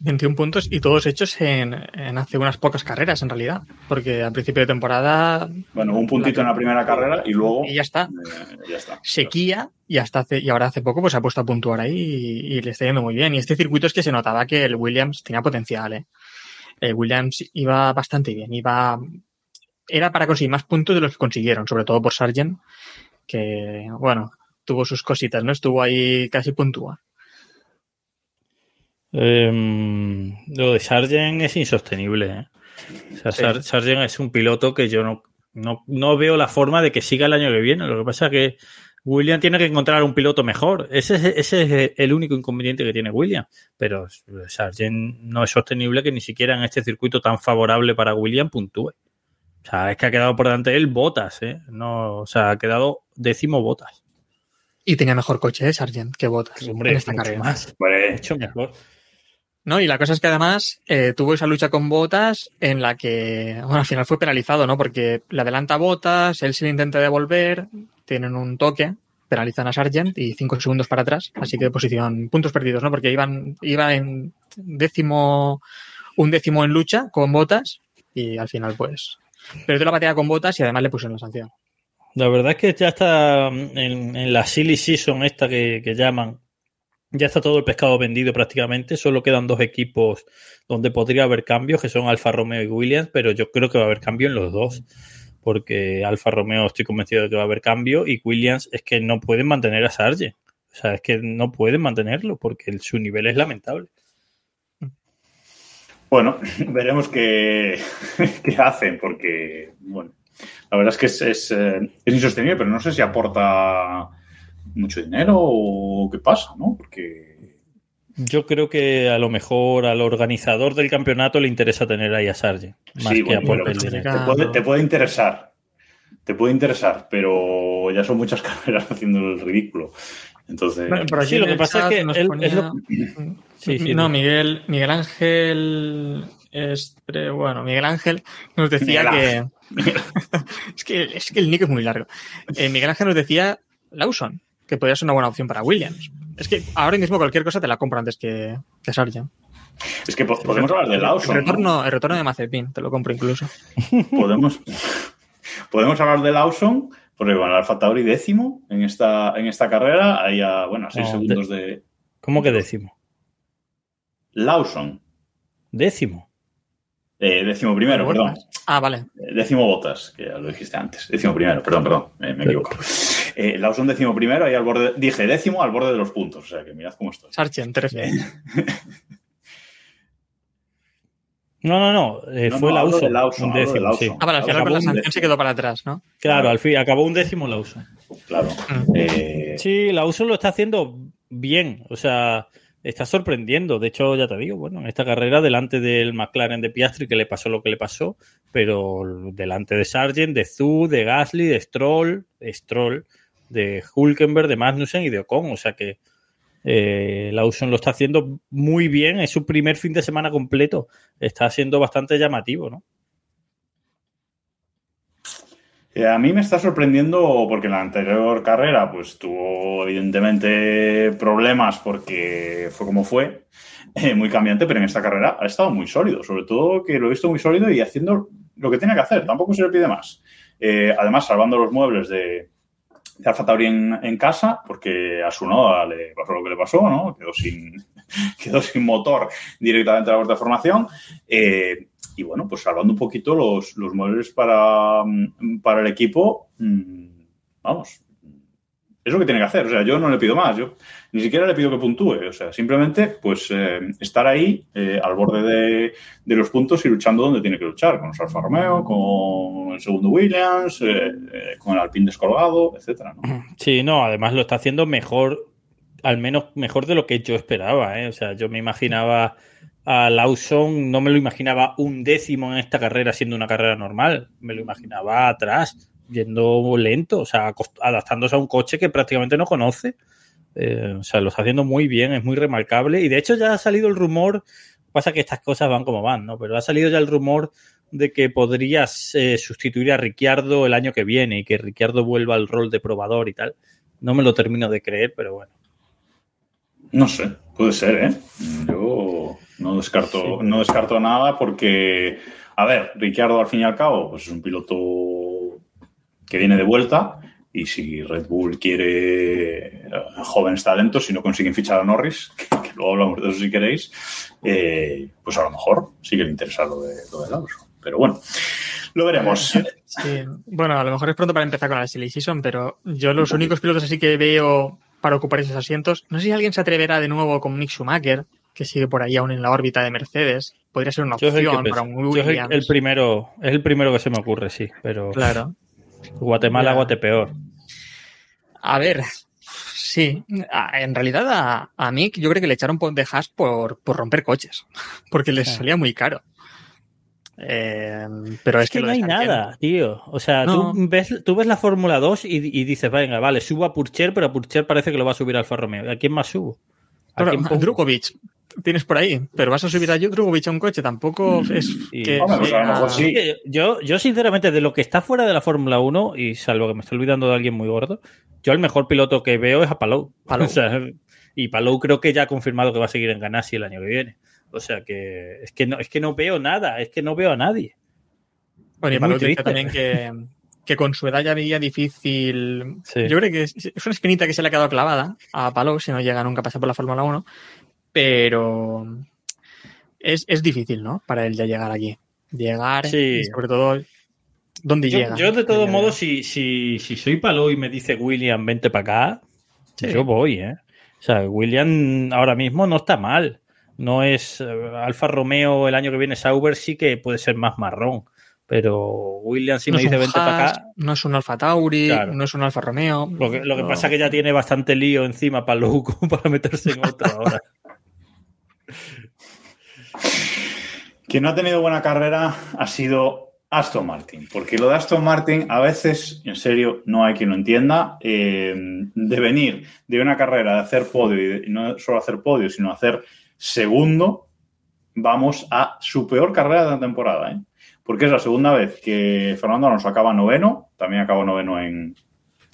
21 puntos y todos hechos en, en hace unas pocas carreras, en realidad. Porque al principio de temporada Bueno, un puntito en la primera carrera y luego. y ya está. eh, ya está. Sequía y hasta hace, y ahora hace poco pues se ha puesto a puntuar ahí y, y le está yendo muy bien. Y este circuito es que se notaba que el Williams tenía potencial, ¿eh? El Williams iba bastante bien, iba era para conseguir más puntos de los que consiguieron, sobre todo por Sargent, que bueno, tuvo sus cositas, ¿no? Estuvo ahí casi puntúa. Em, lo de Sargent es insostenible. ¿eh? O sea, Sí. Sar- Sargent es un piloto que yo no, no, no veo la forma de que siga el año que viene. Lo que pasa es que William tiene que encontrar un piloto mejor. Ese es, ese es el único inconveniente que tiene William. Pero Sargent no es sostenible que ni siquiera en este circuito tan favorable para William puntúe. O sea, es que ha quedado por delante de él botas, ¿eh? No, o sea, ha quedado décimo botas. Y tenía mejor coche, ¿eh? Sargent, que Bottas en esta mucho carrera. más. Hombre, Mucho mejor. ¿No? Y la cosa es que además eh, tuvo esa lucha con Botas en la que, bueno, al final fue penalizado, ¿no? Porque le adelanta Botas, él se le intenta devolver, tienen un toque, penalizan a Sargent y cinco segundos para atrás, así que posición, puntos perdidos, ¿no? Porque iban, iba en décimo, un décimo en lucha con Botas y al final, pues, perdió la batalla con Botas y además le pusieron la sanción. La verdad es que ya está en, en la silly season esta que, que llaman, ya está todo el pescado vendido prácticamente, solo quedan dos equipos donde podría haber cambios, que son Alfa Romeo y Williams, pero yo creo que va a haber cambio en los dos, porque Alfa Romeo estoy convencido de que va a haber cambio y Williams es que no pueden mantener a Sargent, o sea, es que no pueden mantenerlo porque su nivel es lamentable. Bueno, *laughs* veremos qué, *laughs* qué hacen, porque, bueno, la verdad es que es, es, eh, es insostenible, pero no sé si aporta mucho dinero o qué pasa, ¿no? Porque, Yo creo que a lo mejor al organizador del campeonato le interesa tener ahí a Sargent, más Sí, que bueno, pero sí, dinero. te puede, te puede interesar, te puede interesar, pero ya son muchas *laughs* carreras haciendo el ridículo. Entonces, Bueno, por Sí, lo que pasa es que nos él- ponía- es lo- Sí, sí, no, no. Miguel, Miguel Ángel, bueno, Miguel Ángel nos decía Miguel que *laughs* es que es que el nick es muy largo. Eh, Miguel Ángel nos decía Lawson, que podría ser una buena opción para Williams. Es que ahora mismo cualquier cosa te la compro antes que, que Sargent. es que po- podemos hablar de Lawson. el ¿no? retorno, el retorno de Mazepin, te lo compro incluso. *laughs* podemos, podemos hablar de Lawson Porque el Alfa Tauri décimo en esta, en esta carrera, ahí a, bueno, a 6 No, segundos de ¿Cómo que décimo? Lawson. Décimo. Eh, décimo primero, perdón. Ah, vale. Eh, Décimo botas, que ya lo dijiste antes. Décimo primero, perdón, perdón, me, me equivoco. Eh, Lawson décimo primero, ahí al borde, dije décimo al borde de los puntos, o sea que mirad cómo estoy. Sargent, 13. *laughs* No, no, no. eh, No, fue no, Lawson. de Lawson, un de décimo, Lawson. sí. Ah, vale, al final con la sanción se quedó para atrás, ¿no? Claro, al fin, acabó un décimo Lawson. Claro. Mm. Eh, Sí, Lawson lo está haciendo bien. O sea, está sorprendiendo. De hecho, ya te digo, bueno, en esta carrera, delante del McLaren de Piastri, que le pasó lo que le pasó, pero delante de Sargent, de Zu, de Gasly, de Stroll, de Stroll, de Hulkenberg, de Magnussen y de Ocon. O sea que eh, Lawson lo está haciendo muy bien. Es su primer fin de semana completo. Está siendo bastante llamativo, ¿no? Eh, A mí me está sorprendiendo porque en la anterior carrera pues tuvo evidentemente problemas porque fue como fue, *laughs* eh, muy cambiante, pero en esta carrera ha estado muy sólido, sobre todo que lo he visto muy sólido y haciendo lo que tiene que hacer, tampoco se le pide más. Eh, además, salvando los muebles de, de Alfa Tauri en, en casa, porque a su noda le pasó lo que le pasó, ¿no? Quedó sin, *laughs* quedó sin motor directamente a la vuelta de formación. Eh, y bueno, pues salvando un poquito los, los muebles para, mm, para el equipo, mm, vamos, es lo que tiene que hacer. O sea, yo no le pido más, yo ni siquiera le pido que puntúe. O sea, simplemente, pues, eh, estar ahí eh, al borde de, de los puntos y luchando donde tiene que luchar, con los Alfa Romeo, con el segundo Williams, con el Alpine descolgado, etcétera. Sí, no, además lo está haciendo mejor, al menos mejor de lo que yo esperaba. ¿eh? O sea, yo me imaginaba a Lawson, no me lo imaginaba un décimo en esta carrera siendo una carrera normal, me lo imaginaba atrás, yendo lento, o sea, adaptándose a un coche que prácticamente no conoce. Eh, o sea, lo está haciendo muy bien, es muy remarcable. Y de hecho ya ha salido el rumor, pasa que estas cosas van como van, ¿no? Pero ha salido ya el rumor de que podrías eh, sustituir a Ricciardo el año que viene y que Ricciardo vuelva al rol de probador y tal. No me lo termino de creer, pero bueno. No sé, puede ser, ¿eh? Yo no descarto, Sí. no descarto nada porque, a ver, Ricciardo al fin y al cabo, pues es un piloto que viene de vuelta y si Red Bull quiere eh, jóvenes talentos, si no consiguen fichar a Norris, *laughs* que, que luego hablamos de eso si queréis, eh, pues a lo mejor sí que le interesa lo de, lo de Lawson. Pero bueno, lo veremos. Sí. Bueno, a lo mejor es pronto para empezar con la Silly Season, pero yo los únicos pilotos así que veo para ocupar esos asientos, no sé si alguien se atreverá de nuevo con Mick Schumacher, que sigue por ahí aún en la órbita de Mercedes. Podría ser una opción para un yo es el- Williams. el primero, es el primero que se me ocurre, sí. Pero Claro. Guatemala. Guatepeor. A ver, sí. A- En realidad a, a Mick yo creo que le echaron de por, por romper coches, *laughs* porque les Ah. salía muy caro. Eh, pero es, Es que no hay nada, tío. O sea, No. tú, ves, tú ves la Fórmula 2 y, y dices, venga, vale, subo a Purcher, pero a Purcher parece que lo va a subir Alfa Romeo. ¿A quién más subo? ¿A? Drukovic tienes por ahí, pero vas a subir a Drukovic a un coche, tampoco es y- que Hombre, pues a lo sea- mejor sí. Es que Yo, yo, sinceramente, de lo que está fuera de la Fórmula 1, y salvo que me estoy olvidando de alguien muy gordo, yo el mejor piloto que veo es a Palou. Palou. *laughs* O sea, y Palou creo que ya ha confirmado que va a seguir en Ganassi el año que viene. O sea que es que no, es que no veo nada, es que no veo a nadie. Bueno, y Palou dice también que, que con su edad ya veía difícil. Sí. Yo creo que es, es una espinita que se le ha quedado clavada a Palou si no llega nunca a pasar por la Fórmula 1, pero es, es difícil, ¿no? Para él ya llegar aquí. Llegar Sí. y sobre todo, ¿dónde Yo, llega? yo, de todos modos, si, si, si soy Palou y me dice William, vente para acá, Sí. yo voy, ¿eh? O sea, William ahora mismo no está mal. No es eh, Alfa Romeo el año que viene, Sauber sí que puede ser más marrón. Pero William si no me dice vente para acá, no es un Alfa Tauri, Claro. no es un Alfa Romeo. lo que, lo que no. pasa es que ya tiene bastante lío encima Palou como *laughs* para meterse en otro ahora. Quien no ha tenido buena carrera ha sido Aston Martin, porque lo de Aston Martin a veces, en serio, no hay quien lo entienda, eh, de venir de una carrera de hacer podio y, de- y no solo hacer podio, sino hacer segundo, vamos a su peor carrera de la temporada, ¿eh? porque es la segunda vez que Fernando Alonso acaba noveno, también acabó noveno en,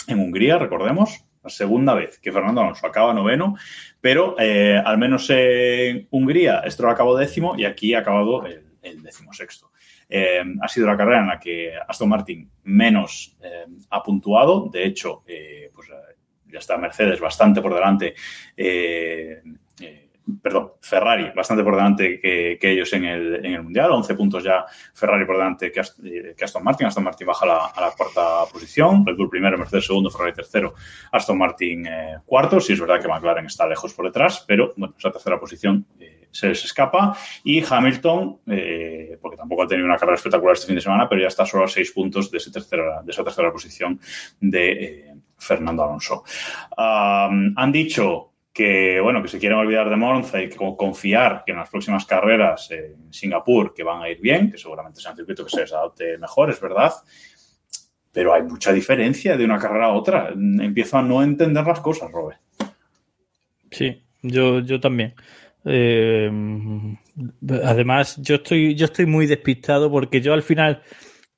en Hungría, recordemos, la segunda vez que Fernando Alonso acaba noveno, pero eh, al menos en Hungría Stroll acabó décimo y aquí ha acabado el, el décimo sexto. eh, ha sido la carrera en la que Aston Martin menos ha puntuado. De hecho, pues ya está Mercedes bastante por delante. Perdón, Ferrari bastante por delante que, ellos en el, en el, Mundial, 11 puntos ya Ferrari por delante que, Aston Martin, Aston Martin baja la, a la cuarta posición, Red Bull primero, Mercedes segundo, Ferrari tercero, Aston Martin eh, cuarto, sí es verdad que McLaren está lejos por detrás, pero bueno, esa tercera posición eh, se les escapa. Y Hamilton, eh, porque tampoco ha tenido una carrera espectacular este fin de semana, pero ya está solo a seis puntos de, tercera, de esa tercera posición de Fernando Alonso. Han dicho que bueno, que se quieren olvidar de Monza y que confiar que en las próximas carreras en Singapur que van a ir bien, que seguramente sea un circuito que se les adapte mejor, es verdad. Pero hay mucha diferencia de una carrera a otra. Empiezo a no entender las cosas, Robert. Sí, yo, yo también. Eh, además, yo estoy, yo estoy muy despistado porque yo al final,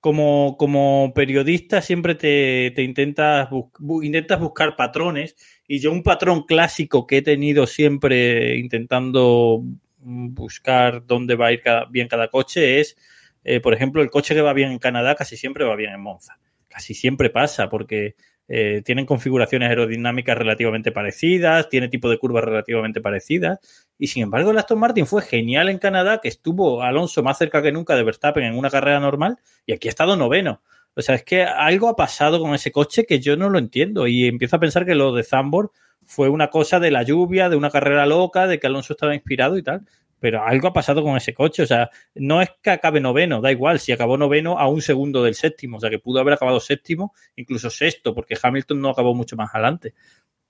como, como periodista, siempre te, te intentas, bu intentas buscar patrones y yo un patrón clásico que he tenido siempre intentando buscar dónde va a ir bien cada coche es, eh, por ejemplo, el coche que va bien en Canadá casi siempre va bien en Monza. Casi siempre pasa porque eh, tienen configuraciones aerodinámicas relativamente parecidas, tiene tipo de curvas relativamente parecidas. Y sin embargo, el Aston Martin fue genial en Canadá, que estuvo Alonso más cerca que nunca de Verstappen en una carrera normal y aquí ha estado noveno. O sea, es que algo ha pasado con ese coche que yo no lo entiendo y empiezo a pensar que lo de Zambor fue una cosa de la lluvia, de una carrera loca, de que Alonso estaba inspirado y tal. Pero algo ha pasado con ese coche. O sea, no es que acabe noveno, da igual. Si acabó noveno a un segundo del séptimo. O sea, que pudo haber acabado séptimo, incluso sexto, porque Hamilton no acabó mucho más adelante.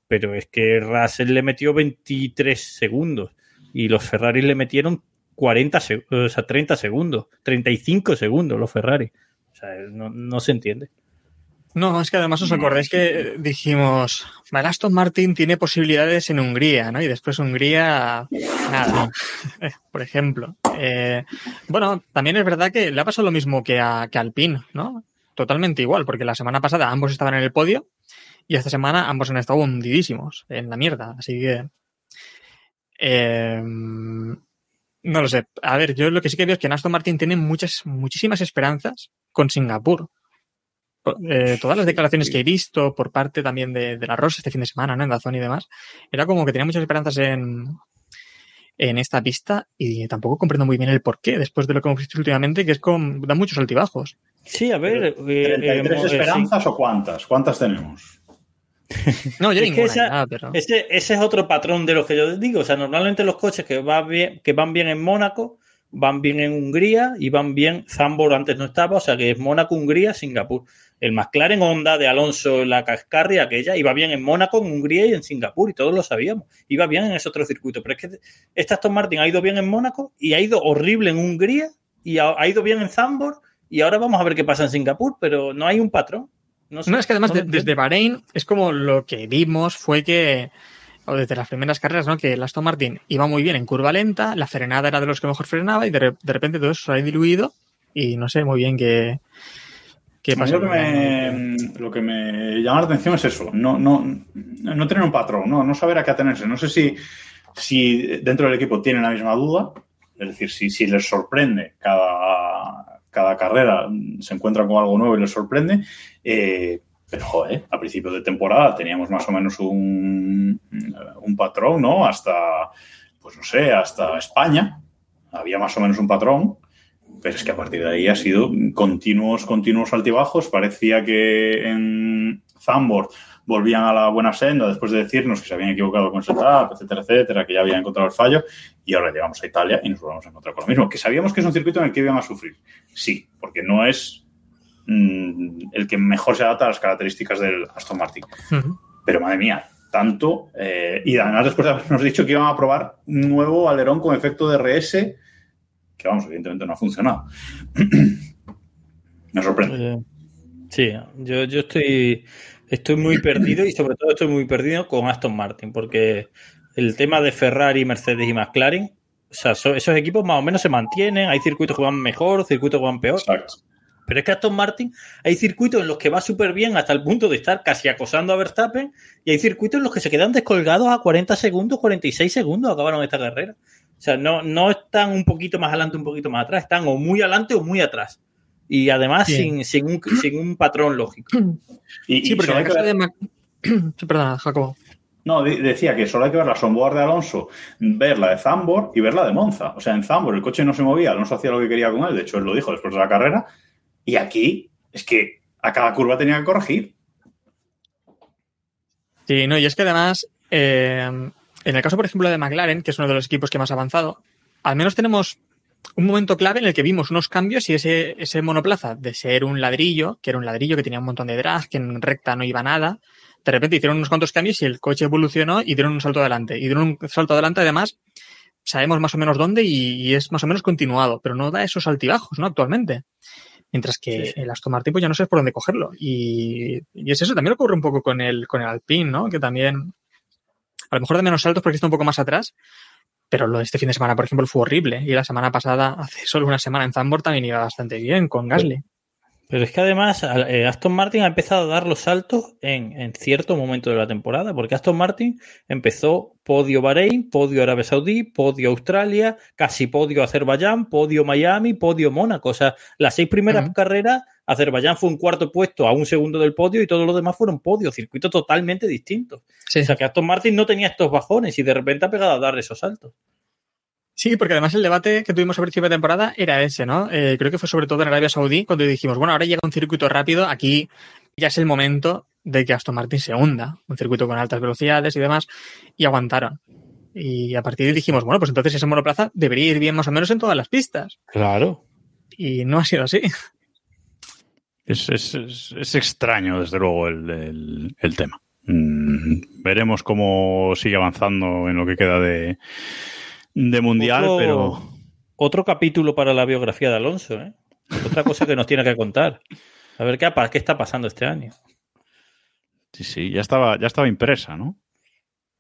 Pero es que Russell le metió 23 segundos y los Ferrari le metieron 40, o sea, 30 segundos, 35 segundos los Ferrari. O sea, no, no se entiende. No, es que además os acordáis que dijimos, Aston Martin tiene posibilidades en Hungría, ¿no? Y después Hungría, nada, *laughs* por ejemplo. Eh, bueno, también es verdad que le ha pasado lo mismo que a, que Alpine, ¿no? Totalmente igual, porque la semana pasada ambos estaban en el podio y esta semana ambos han estado hundidísimos en la mierda, así que... Eh, no lo sé. A ver, yo lo que sí que veo es que Aston Martin tiene muchas, muchísimas esperanzas con Singapur. Eh, todas las declaraciones que he visto por parte también de, de la Rosa este fin de semana, ¿no? En Dazón y demás, era como que tenía muchas esperanzas en, en esta pista y tampoco comprendo muy bien el por qué, después de lo que hemos visto últimamente, que es con, da muchos altibajos. Sí, a ver. ¿33 eh, esperanzas sí. o cuántas? ¿Cuántas tenemos? No, yo es ninguna, que esa, nada, pero... ese, ese, es otro patrón de lo que yo digo. O sea, normalmente los coches que, va bien, que van bien en Mónaco van bien en Hungría y van bien. Zambor antes no estaba, o sea que es Mónaco, Hungría, Singapur. El McLaren Honda de Alonso, la Cascarri, aquella, iba bien en Mónaco, en Hungría y en Singapur, y todos lo sabíamos. Iba bien en ese otro circuito. Pero es que esta Aston Martin ha ido bien en Mónaco y ha ido horrible en Hungría y ha, ha ido bien en Zambor. Y ahora vamos a ver qué pasa en Singapur, pero no hay un patrón. No, sé, no es que además no de, desde Bahrein es como lo que vimos fue que o desde las primeras carreras, ¿no? Que el Aston Martin iba muy bien en curva lenta, la frenada era de los que mejor frenaba y de, de repente todo eso se ha diluido y no sé muy bien qué, qué pasa. Lo que, me, lo que me llama la atención es eso, no, no, no tener un patrón, no, no saber a qué atenerse. No sé si, si dentro del equipo tienen la misma duda, es decir, si, si les sorprende cada, cada carrera, se encuentran con algo nuevo y les sorprende. Eh, pero, joder, a principio de temporada teníamos más o menos un, un patrón, ¿no? Hasta, pues no sé, hasta España. Había más o menos un patrón. Pero es que a partir de ahí ha sido continuos, continuos altibajos. Parecía que en Zambord volvían a la buena senda después de decirnos que se habían equivocado con setup, etcétera, etcétera, que ya habían encontrado el fallo. Y ahora llegamos a Italia y nos volvemos a encontrar con lo mismo. Que sabíamos que es un circuito en el que iban a sufrir. Sí, porque no es el que mejor se adapta a las características del Aston Martin. Uh -huh. Pero madre mía, tanto. Eh, y además, después de habernos dicho que iban a probar un nuevo alerón con efecto de RS, que vamos, evidentemente no ha funcionado. *clears throat* Me sorprende. Sí, yo, yo estoy, estoy muy perdido y sobre todo estoy muy perdido con Aston Martin, porque el tema de Ferrari, Mercedes y McLaren, o sea, esos equipos más o menos se mantienen, hay circuitos que van mejor, circuitos que van peor. Exacto. Pero es que Aston Martin hay circuitos en los que va súper bien hasta el punto de estar casi acosando a Verstappen y hay circuitos en los que se quedan descolgados a 40 segundos, 46 segundos acabaron esta carrera. O sea, no, no están un poquito más adelante, un poquito más atrás, están o muy adelante o muy atrás. Y además sin, sin, un, sin un patrón lógico. Y, Sí, y porque hay el que ver- de Mac- Sí, *clears throat* Perdona, Jacobo. No, de- decía que solo hay que ver la onboard de Alonso, ver la de Zambor y ver la de Monza. O sea, en Zambor el coche no se movía, Alonso hacía lo que quería con él, de hecho él lo dijo después de la carrera. Y aquí es que a cada curva tenía que corregir. Sí, no, y es que además, eh, en el caso, por ejemplo, de McLaren, que es uno de los equipos que más ha avanzado, al menos tenemos un momento clave en el que vimos unos cambios y ese, ese monoplaza de ser un ladrillo, que era un ladrillo que tenía un montón de drag, que en recta no iba nada, de repente hicieron unos cuantos cambios y el coche evolucionó y dieron un salto adelante. Y dieron un salto adelante, además, sabemos más o menos dónde y, y es más o menos continuado, pero no da esos altibajos, ¿no? Actualmente. Mientras que Sí, sí. el Aston Martin pues ya no sabes por dónde cogerlo. Y, y es eso, también ocurre un poco con el, con el Alpine, ¿no? Que también, a lo mejor de menos saltos porque está un poco más atrás, pero lo de este fin de semana, por ejemplo, fue horrible. Y la semana pasada, hace solo una semana en Zandvoort también iba bastante bien con Gasly. Pero es que además eh, Aston Martin ha empezado a dar los saltos en, en cierto momento de la temporada, porque Aston Martin empezó podio Bahrein, podio Arabia Saudí, podio Australia, casi podio Azerbaiyán, podio Miami, podio Mónaco. O sea, las seis primeras carreras, Azerbaiyán fue un cuarto puesto a un segundo del podio y todos los demás fueron podio, circuitos totalmente distintos. Sí. O sea, que Aston Martin no tenía estos bajones y de repente ha pegado a dar esos saltos. Sí, porque además el debate que tuvimos a principio de temporada era ese, ¿no? Eh, creo que fue sobre todo en Arabia Saudí cuando dijimos, bueno, ahora llega un circuito rápido, aquí ya es el momento de que Aston Martin se hunda, un circuito con altas velocidades y demás, y aguantaron. Y a partir de ahí dijimos, bueno, pues entonces ese monoplaza debería ir bien más o menos en todas las pistas. Claro. Y no ha sido así. Es, es- es- extraño, desde luego, el, el- el tema. Mm, veremos cómo sigue avanzando en lo que queda de, de mundial, Otro- pero Otro capítulo para la biografía de Alonso, ¿eh? Otra cosa que nos tiene que contar. A ver qué, qué está pasando este año. sí, sí, ya estaba, ya estaba impresa, ¿no?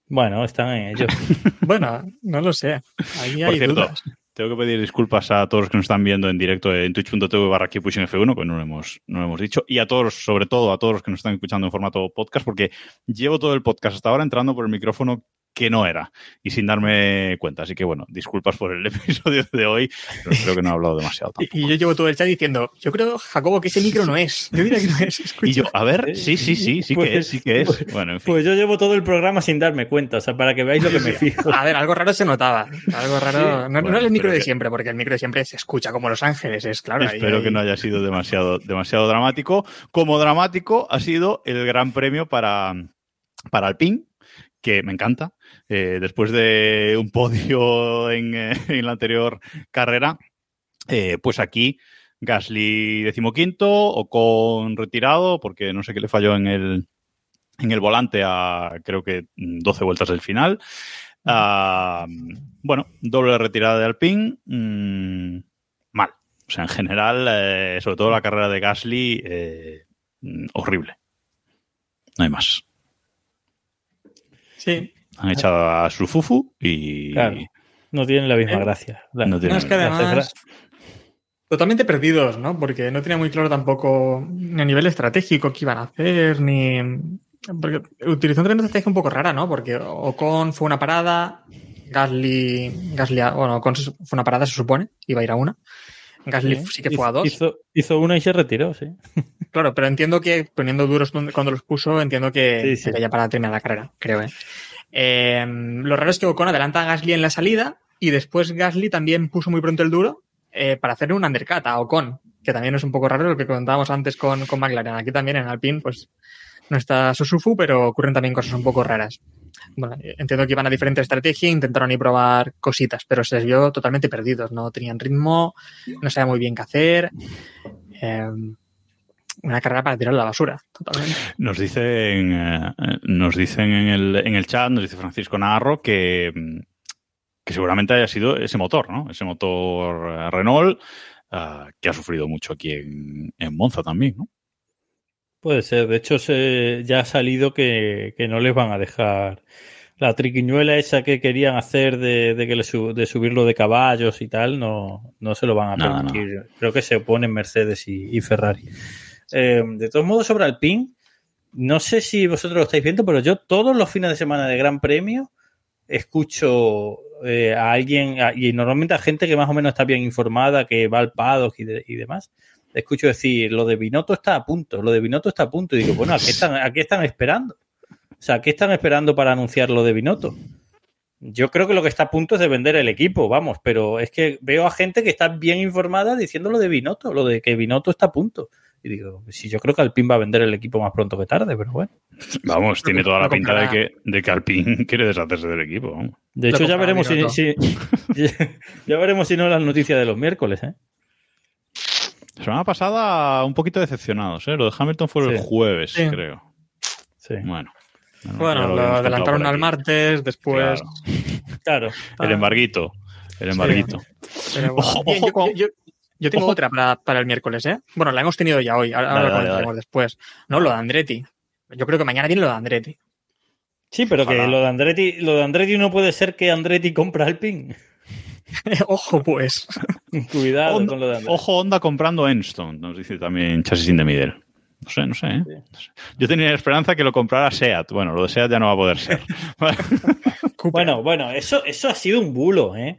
Bueno, están en ello. *laughs* Bueno, no lo sé. Ahí Por hay cierto, dudas. Tengo que pedir disculpas a todos los que nos están viendo en directo en twitch.tv barra Keeppushing F1, que no lo, hemos, no lo hemos dicho, y a todos, sobre todo a todos los que nos están escuchando en formato podcast, porque llevo todo el podcast hasta ahora entrando por el micrófono que no era y sin darme cuenta. Así que bueno, disculpas por el *laughs* episodio de hoy, pero creo que no he hablado demasiado Y, tampoco. y yo llevo todo el chat diciendo, yo creo, Jacobo, que ese micro no es. Yo diría que no es. Escucha. Y yo, a ver, sí, sí, sí, sí que Pues- es, sí que es. Bueno, en fin. Pues yo llevo todo el programa sin darme cuenta, o sea, para que veáis lo que me fijo. A ver, algo raro se notaba. Algo raro. no, no bueno, es el micro de que- siempre, porque el micro de siempre se escucha como Los Ángeles, es claro. Espero ahí- que no haya sido demasiado, demasiado dramático. Como dramático ha sido el gran premio para, para Alpine, que me encanta. Eh, después de un podio en, eh, en la anterior carrera, eh, pues aquí Gasly decimoquinto, Ocon retirado, porque no sé qué le falló en el, en el volante a creo que 12 vueltas del final. Ah, bueno, doble retirada de Alpine. mm, mal. O sea, en general, eh, sobre todo la carrera de Gasly, eh, mm, horrible. No hay más. Sí. Han echado a su Fufu y Claro. No tienen la misma Eh, gracia. La- no No, tienen- es que la además. Totalmente perdidos, ¿no? Porque no tenía muy claro tampoco ni a nivel estratégico qué iban a hacer, ni. Porque utilizó una estrategia un poco rara, ¿no? Porque Ocon fue una parada, Gasly. Gasly bueno, Ocon fue una parada, se supone, iba a ir a una. Gasly sí que fue a dos. Hizo, hizo una y se retiró, sí. *laughs* Claro, pero entiendo que poniendo duros donde- cuando los puso, entiendo que Sí, sí. que ya para terminar la carrera, creo. ¿eh? Eh, lo raro es que Ocon adelanta a Gasly en la salida y después Gasly también puso muy pronto el duro eh, para hacerle un undercut a Ocon, que también es un poco raro lo que comentábamos antes con, con McLaren. Aquí también en Alpine, pues no está Susufu, pero ocurren también cosas un poco raras. Bueno, eh, entiendo que iban a diferente estrategia, intentaron ir probar cositas, pero se les vio totalmente perdidos. No tenían ritmo, no sabían muy bien qué hacer. Eh, una carrera para tirar la basura, totalmente. Nos dicen, eh, nos dicen en el, en el chat, nos dice Francisco Narro que, mm, que seguramente haya sido ese motor, ¿no? Ese motor eh, Renault ah, que ha sufrido mucho aquí en, en Monza también, ¿no? Puede ser. De hecho, se, ya ha salido que, que no les van a dejar la triquiñuela esa que querían hacer de, de que le su- de subirlo de caballos y tal, no, no se lo van a No, no. permitir. Creo que se oponen Mercedes y, y Ferrari. Eh, de todos modos, sobre Alpine, no sé si vosotros lo estáis viendo, pero yo todos los fines de semana de Gran Premio escucho eh, a alguien, a- y normalmente a gente que más o menos está bien informada, que va al paddock y, de- y demás, escucho decir, lo de Binotto está a punto, lo de Binotto está a punto. Y digo, bueno, ¿a qué están, a qué están esperando? O sea, ¿qué están esperando para anunciar lo de Binotto? Yo creo que lo que está a punto es de vender el equipo, vamos, pero es que veo a gente que está bien informada diciendo lo de Binotto, lo de que Binotto está a punto. Y digo, si yo creo que Alpine va a vender el equipo más pronto que tarde, pero bueno. Vamos, tiene toda la Lo pinta de que, de que Alpine *laughs* quiere deshacerse del equipo. vamos. De hecho, ya veremos *laughs* si, ya veremos si no las noticias de los miércoles, ¿eh? La semana pasada un poquito decepcionados, ¿eh? Lo de Hamilton fue el Sí. jueves, Sí. creo. Sí. Bueno. ya Bueno, lo lo, adelantaron al martes, después. Claro, Claro. el embarguito. El embarguito. Pero bueno. Ojo, ojo yo, con- yo- yo tengo ojo. otra para, para el miércoles, ¿eh? Bueno, la hemos tenido ya hoy, ahora, Dale, ahora después. No, lo de Andretti. Yo creo que mañana viene lo de Andretti. Sí, pero que lo de Andretti, lo de Andretti no puede ser que Andretti compra Alpine. *laughs* Ojo, pues. *laughs* Cuidado con lo de Andretti. Ojo, Honda comprando Enstone, nos dice también Chassis in the Middle. No sé, no sé, ¿eh? No sé. Yo tenía la esperanza que lo comprara SEAT. Bueno, lo de SEAT ya no va a poder ser. *laughs* Bueno, bueno, eso, eso ha sido un bulo, ¿eh?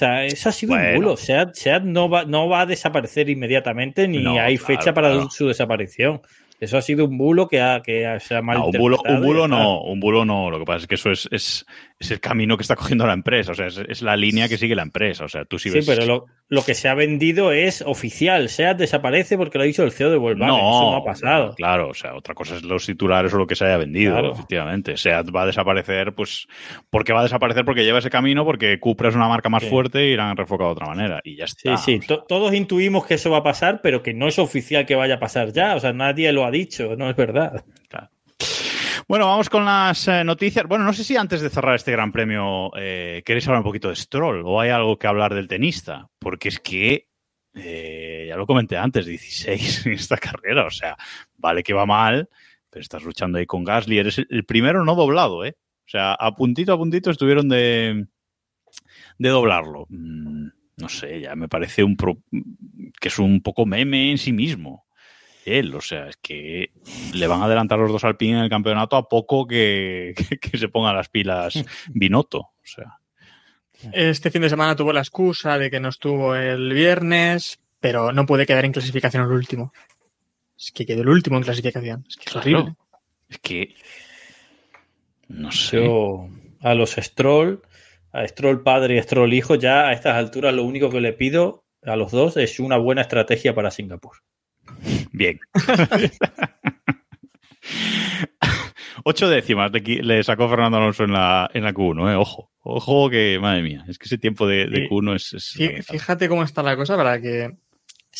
O sea, eso ha sido un bulo. Seat, Seat no, va, no va a desaparecer inmediatamente ni No, hay claro, fecha para claro. su desaparición. Eso ha sido un bulo que, ha, que ha- se ha No, un bulo, un bulo no, un bulo no. Lo que pasa es que eso es, es, es el camino que está cogiendo la empresa. O sea, es, es la línea que sigue la empresa. O sea, tú sí Sí, ves. pero lo, lo que se ha vendido es oficial. Seat desaparece porque lo ha dicho el CEO de Volkswagen. Eso no ha pasado. Claro, o sea, otra cosa es los titulares o lo que se haya vendido, Claro. efectivamente. SEAT va a desaparecer, pues, porque va a desaparecer porque lleva ese camino, porque Cupra es una marca más Sí. fuerte y la han enfocado de otra manera. Y ya Sí, está. sí, O sea, to- todos intuimos que eso va a pasar, pero que no es oficial que vaya a pasar ya. O sea, nadie lo ha dicho, no es verdad. Bueno, vamos con las eh, noticias. Bueno, no sé si antes de cerrar este gran premio eh, queréis hablar un poquito de Stroll o hay algo que hablar del tenista, porque es que, eh, ya lo comenté antes, 16 en esta carrera, o sea, vale que va mal, pero estás luchando ahí con Gasly, eres el, primero no doblado, ¿eh? O sea, a puntito a puntito estuvieron de, de doblarlo. Mm, no sé, ya me parece un pro- que es un poco meme en sí mismo él. O sea, es que le van a adelantar los dos Alpine en el campeonato a poco que, *laughs* que, que se pongan las pilas *laughs* Binotto. O sea, Este fin de semana tuvo la excusa de que no estuvo el viernes, pero no puede quedar en clasificación el último. Es que quedó el último en clasificación. Es que es horrible. Claro. es que. No sé. Yo a los Stroll, a Stroll padre y Stroll hijo, ya a estas alturas lo único que le pido a los dos es una buena estrategia para Singapur. Bien. *laughs* Ocho décimas le, sacó Fernando Alonso en la, en la Q1, ¿eh? Ojo. Ojo que, madre mía, es que ese tiempo de, de Sí. Q1 es... es Fí- Fíjate cómo está la cosa para que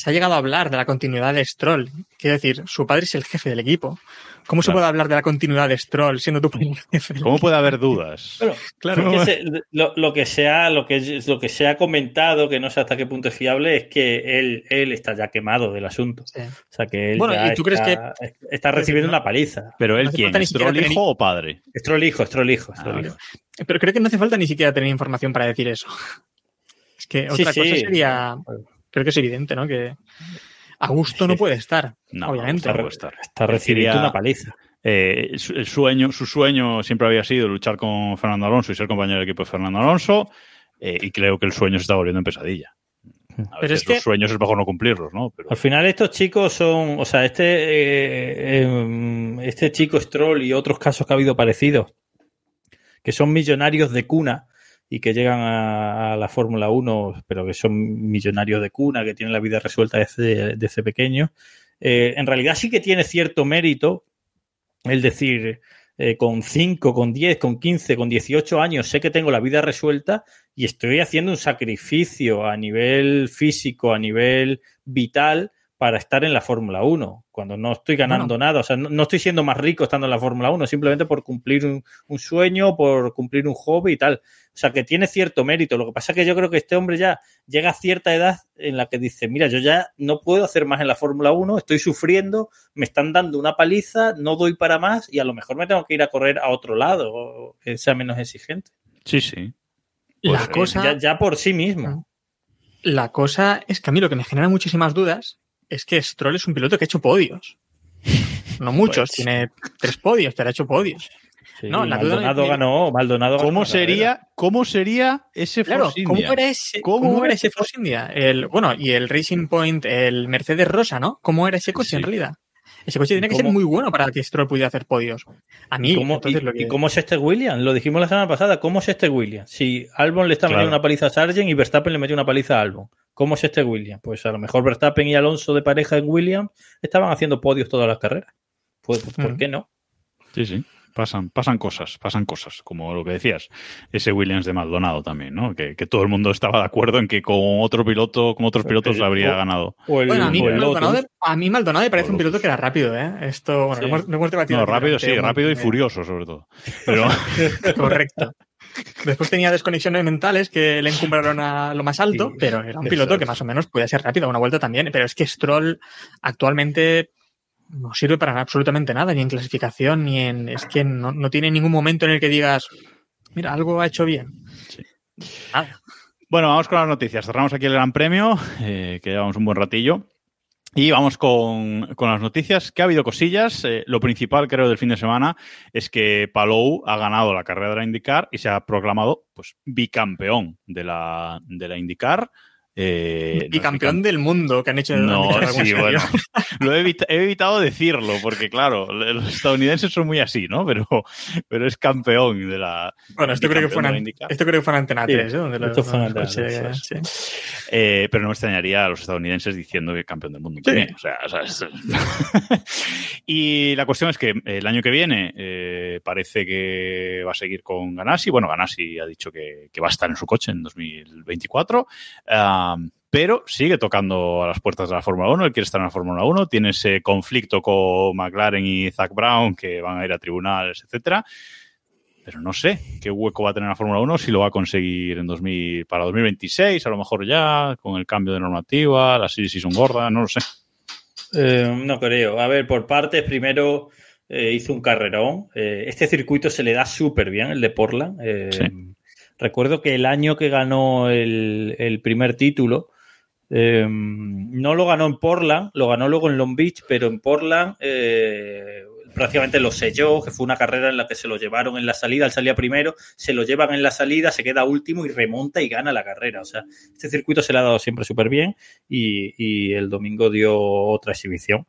se ha llegado a hablar de la continuidad de Stroll. Quiero decir, su padre es el jefe del equipo. ¿Cómo se Claro. puede hablar de la continuidad de Stroll siendo tu padre jefe del ¿Cómo equipo? puede haber dudas? Bueno, claro. Que se- lo, lo que se ha, lo, que, lo que se ha comentado, que no sé hasta qué punto es fiable, es que él, él está ya quemado del asunto. Sí. O sea que él Bueno, ya ¿y tú crees está, está recibiendo una paliza. Pero él, no ¿quién? ¿Stroll tener- hijo o padre? Stroll hijo, Stroll hijo, Stroll Ah, hijo. Pero creo que no hace falta ni siquiera tener información para decir eso. Es que Sí, otra cosa sí. sería, creo que es evidente, ¿no? Que a gusto no puede estar, No, obviamente. no puede estar. Está recibiendo una paliza. Eh, su- el sueño, su sueño siempre había sido luchar con Fernando Alonso y ser compañero de equipo de Fernando Alonso. eh, y creo que el sueño se está volviendo en pesadilla. A Pero veces es que- los sueños es mejor no cumplirlos, ¿no? Pero Al final estos chicos son, o sea, este, eh, este chico Stroll y otros casos que ha habido parecidos, que son millonarios de cuna y que llegan a, la Fórmula 1, pero que son millonarios de cuna, que tienen la vida resuelta desde, pequeños, eh, en realidad sí que tiene cierto mérito el decir, eh, con 5, con 10, con 15, con 18 años sé que tengo la vida resuelta y estoy haciendo un sacrificio a nivel físico, a nivel vital para estar en la Fórmula 1, cuando no estoy ganando nada, o sea, no, no estoy siendo más rico estando en la Fórmula 1, simplemente por cumplir un, un sueño, por cumplir un hobby y tal. O sea, que tiene cierto mérito. Lo que pasa es que yo creo que este hombre ya llega a cierta edad en la que dice, mira, yo ya no puedo hacer más en la Fórmula 1, estoy sufriendo, me están dando una paliza, no doy para más y a lo mejor me tengo que ir a correr a otro lado, o que sea menos exigente. sí, sí. La Pues, eh, cosa, Ya, ya por sí mismo. la cosa es que a mí lo que me genera muchísimas dudas es que Stroll es un piloto que ha hecho podios. No muchos, Pues- tiene tres podios, pero ha hecho podios. Sí, No, la duda Maldonado ganó, Maldonado ganó ¿Cómo carrera. sería, ¿Cómo sería ese Claro, Force ¿cómo India? era ese, ¿Cómo cómo era era ese Force India? El, bueno, y el Racing Point, el Mercedes Rosa, ¿no? ¿Cómo era ese coche Sí. en realidad? Ese coche tenía que ser muy bueno para que Stroll pudiera hacer podios. A mí, ¿Y cómo, entonces y- lo que... y cómo es este Williams? Lo dijimos la semana pasada. ¿Cómo es este Williams? Si Albon le está Claro. metiendo una paliza a Sargent y Verstappen le metió una paliza a Albon. ¿Cómo es este Williams? Pues a lo mejor Verstappen y Alonso de pareja en Williams estaban haciendo podios todas las carreras. Pues, pues, ¿por Mm. qué no? Sí, sí. Pasan, pasan cosas, pasan cosas, como lo que decías, ese Williams de Maldonado también, ¿no? Que, que todo el mundo estaba de acuerdo en que con otro piloto, con otros pilotos Pero- habría o- ganado. O el, Bueno, a mí, o el Maldonado, Lotus. a mí Maldonado me parece un piloto que era rápido, ¿eh? Esto, bueno, Sí. lo hemos, lo hemos debatido No, rápido sí, rápido y de- furioso sobre todo. Pero *laughs* Correcto. Después tenía desconexiones mentales que le encumbraron a lo más alto, Sí, pero era un piloto es. que más o menos podía ser rápido, a una vuelta también. Pero es que Stroll actualmente no sirve para absolutamente nada, ni en clasificación, ni en. Es que no, no tiene ningún momento en el que digas, mira, algo ha hecho bien. Sí. Nada. Bueno, vamos con las noticias. Cerramos aquí el Gran Premio, eh, que llevamos un buen ratillo. Y vamos con, con las noticias, que ha habido cosillas. Eh, lo principal, creo, del fin de semana es que Palou ha ganado la carrera de la IndyCar y se ha proclamado pues, bicampeón de la, de la IndyCar. Eh, y no, campeón del mundo que han hecho. No, dicho algo sí, serio. bueno. *laughs* Lo he, evita- he evitado decirlo, porque claro, los estadounidenses son muy así, ¿no? Pero, pero es campeón de la. Bueno, esto creo que fue en, IndyCar. esto creo que fue en Antena Sí, 3, ¿eh? Donde lo- esto fue en lo Antena escuché, 3, sí. Eh, pero no me extrañaría a los estadounidenses diciendo que campeón del mundo Sí. también. O sea, o sea, es- *laughs* y la cuestión es que el año que viene eh, parece que va a seguir con Ganassi. Bueno, Ganassi ha dicho que, que va a estar en su coche en 2024. Pero sigue tocando a las puertas de la Fórmula 1. Él quiere estar en la Fórmula 1. Tiene ese conflicto con McLaren y Zach Brown que van a ir a tribunales, etcétera. Pero no sé qué hueco va a tener la Fórmula 1 si lo va a conseguir en 2000, para 2026, a lo mejor ya, con el cambio de normativa, las series son gordas, no lo sé. Eh, no creo. A ver, por partes, primero eh, hizo un carrerón. Eh, este circuito se le da súper bien, el de Portland. Sí. Recuerdo que el año que ganó el, primer título, eh, no lo ganó en Portland, lo ganó luego en Long Beach, pero en Portland eh, prácticamente lo selló, que fue una carrera en la que se lo llevaron en la salida, él salía primero, se lo llevan en la salida, se queda último y remonta y gana la carrera. O sea, este circuito se le ha dado siempre súper bien y el domingo dio otra exhibición.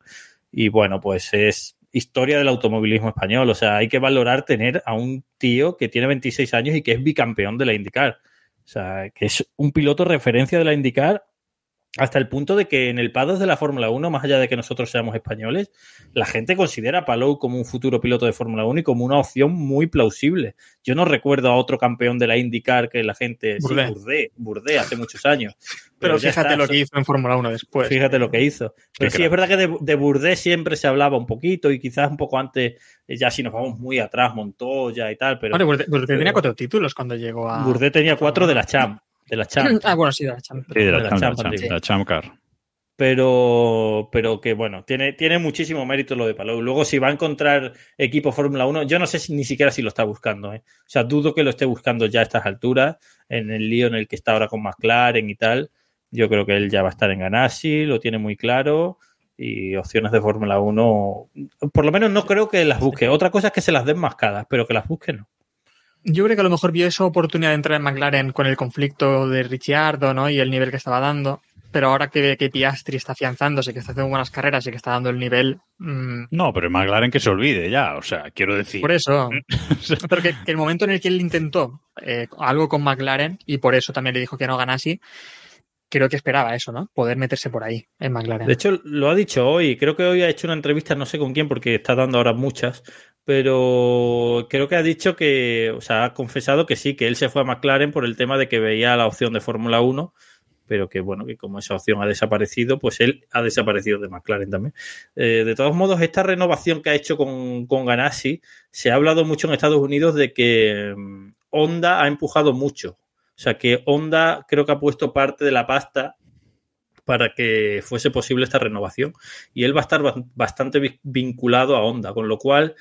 Y bueno, pues es historia del automovilismo español. O sea, hay que valorar tener a un tío que tiene 26 años y que es bicampeón de la IndyCar. O sea, que es un piloto referencia de la IndyCar hasta el punto de que en el paddock de la Fórmula 1, más allá de que nosotros seamos españoles, la gente considera a Palou como un futuro piloto de Fórmula 1 y como una opción muy plausible. Yo no recuerdo a otro campeón de la IndyCar que la gente... Bourdais. Sí, Bourdais, Bourdais, hace muchos años. *laughs* Pero fíjate está, lo que hizo en Fórmula 1 después. Fíjate lo que hizo. Pero sí, es verdad que de, de Bourdais siempre se hablaba un poquito y quizás un poco antes, eh, ya si nos vamos muy atrás, Montoya y tal, pero Bueno, pero- tenía cuatro títulos cuando llegó a. Bourdais tenía cuatro de la Champ. De la *clears throat* Champ. Ah, bueno, sí, de la Champions. Sí, de la, de la Champ, de la Champ, Champ, sí. de la Champ Car. pero, pero que bueno, tiene, tiene muchísimo mérito lo de Palou. Luego, si va a encontrar equipo Fórmula 1, yo no sé si- ni siquiera si lo está buscando. ¿eh? O sea, dudo que lo esté buscando ya a estas alturas, en el lío en el que está ahora con McLaren y tal. Yo creo que él ya va a estar en Ganassi, lo tiene muy claro. Y opciones de Fórmula 1, por lo menos no creo que las busque. Otra cosa es que se las den mascadas, pero que las busque no. Yo creo que a lo mejor vio esa oportunidad de entrar en McLaren con el conflicto de Ricciardo, ¿no? Y el nivel que estaba dando. Pero ahora que ve que Piastri está afianzándose, que está haciendo buenas carreras y que está dando el nivel. mm, No, pero en McLaren que se olvide ya, o sea, quiero decir. por eso. *laughs* pero que, que el momento en el que él intentó eh, algo con McLaren, y por eso también le dijo que no ganase, creo que esperaba eso, ¿no? Poder meterse por ahí en McLaren. De hecho, lo ha dicho hoy. Creo que hoy ha hecho una entrevista, no sé con quién, porque está dando ahora muchas. Pero creo que ha dicho que, o sea, ha confesado que sí, que él se fue a McLaren por el tema de que veía la opción de Fórmula 1, pero que bueno, que como esa opción ha desaparecido, pues él ha desaparecido de McLaren también. Eh, de todos modos, esta renovación que ha hecho con, con Ganassi, se ha hablado mucho en Estados Unidos de que mm, Honda ha empujado mucho. O sea, que Honda creo que ha puesto parte de la pasta para que fuese posible esta renovación. Y él va a estar ba- bastante vi- vinculado a Honda, con lo cual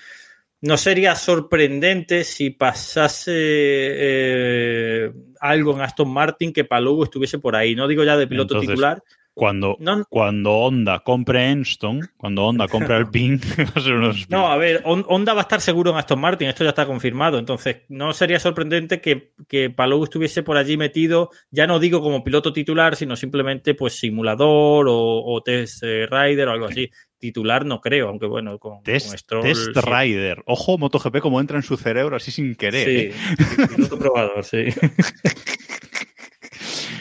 no sería sorprendente si pasase eh, algo en Aston Martin que Palou estuviese por ahí. No digo ya de piloto Entonces- titular, Cuando, No- cuando Honda compre Enston, cuando Honda compre *laughs* Alpine, *laughs* va a ser unos No, a ver, Hon- Honda va a estar seguro en Aston Martin, esto ya está confirmado. Entonces, no sería sorprendente que, que Palou estuviese por allí metido, ya no digo como piloto titular, sino simplemente pues simulador o, o test eh, rider o algo así. Titular no creo, aunque bueno, con, Test, con Stroll, test sí. Rider. Ojo, MotoGP, como entra en su cerebro así sin querer. ¿eh? Sí, sí, piloto probador, sí. *laughs*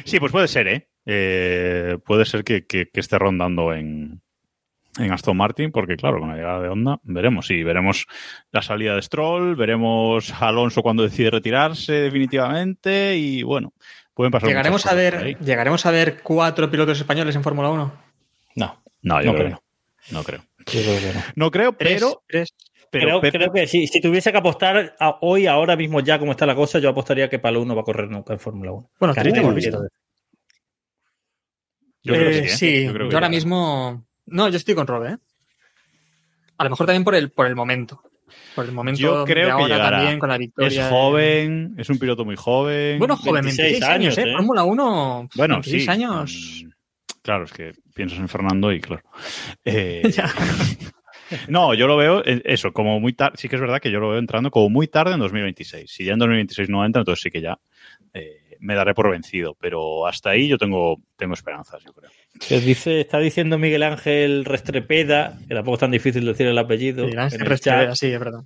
Sí, pues puede ser, ¿eh? Eh, puede ser que, que- que esté rondando en, en Aston Martin, porque claro, con la llegada de Honda, veremos. Sí, veremos la salida de Stroll, veremos a Alonso cuando decide retirarse definitivamente y bueno, pueden pasar ¿Llegaremos a, ver, ahí. ¿Llegaremos a ver cuatro pilotos españoles en Fórmula 1? No, No, yo No creo. que no. No creo. yo creo que no. No creo, pero, tres. pero creo, Pepe- creo que sí. Si tuviese que apostar a- hoy, ahora mismo, ya como está la cosa, yo apostaría que Palou no va a correr nunca en Fórmula 1. Bueno, Uy. visto. yo creo que Eh, sí, ¿eh? sí, Yo creo que yo ahora ya. mismo. No, yo estoy con Rob, ¿eh? A lo mejor también por el, por el momento. Por el momento Yo creo de que ahora llegará. también con la Es victoria. de- joven, es un piloto muy joven. Bueno, joven, 26, 26 años, ¿eh? ¿eh? Fórmula 1, Bueno, 26 sí. años. Claro, es que piensas en Fernando y claro. *laughs* Eh, Ya. no, yo lo veo, eh, eso, como muy tarde. Sí que es verdad que yo lo veo entrando como muy tarde en 2026. Si ya en 2026 no entra, entonces sí que ya eh, me daré por vencido. Pero hasta ahí yo tengo, tengo esperanzas, yo creo. Dice, está diciendo Miguel Ángel Restrepeda, que tampoco es tan difícil decir el apellido. Sí, Ángel en el Restrepo, chat. sí, es verdad.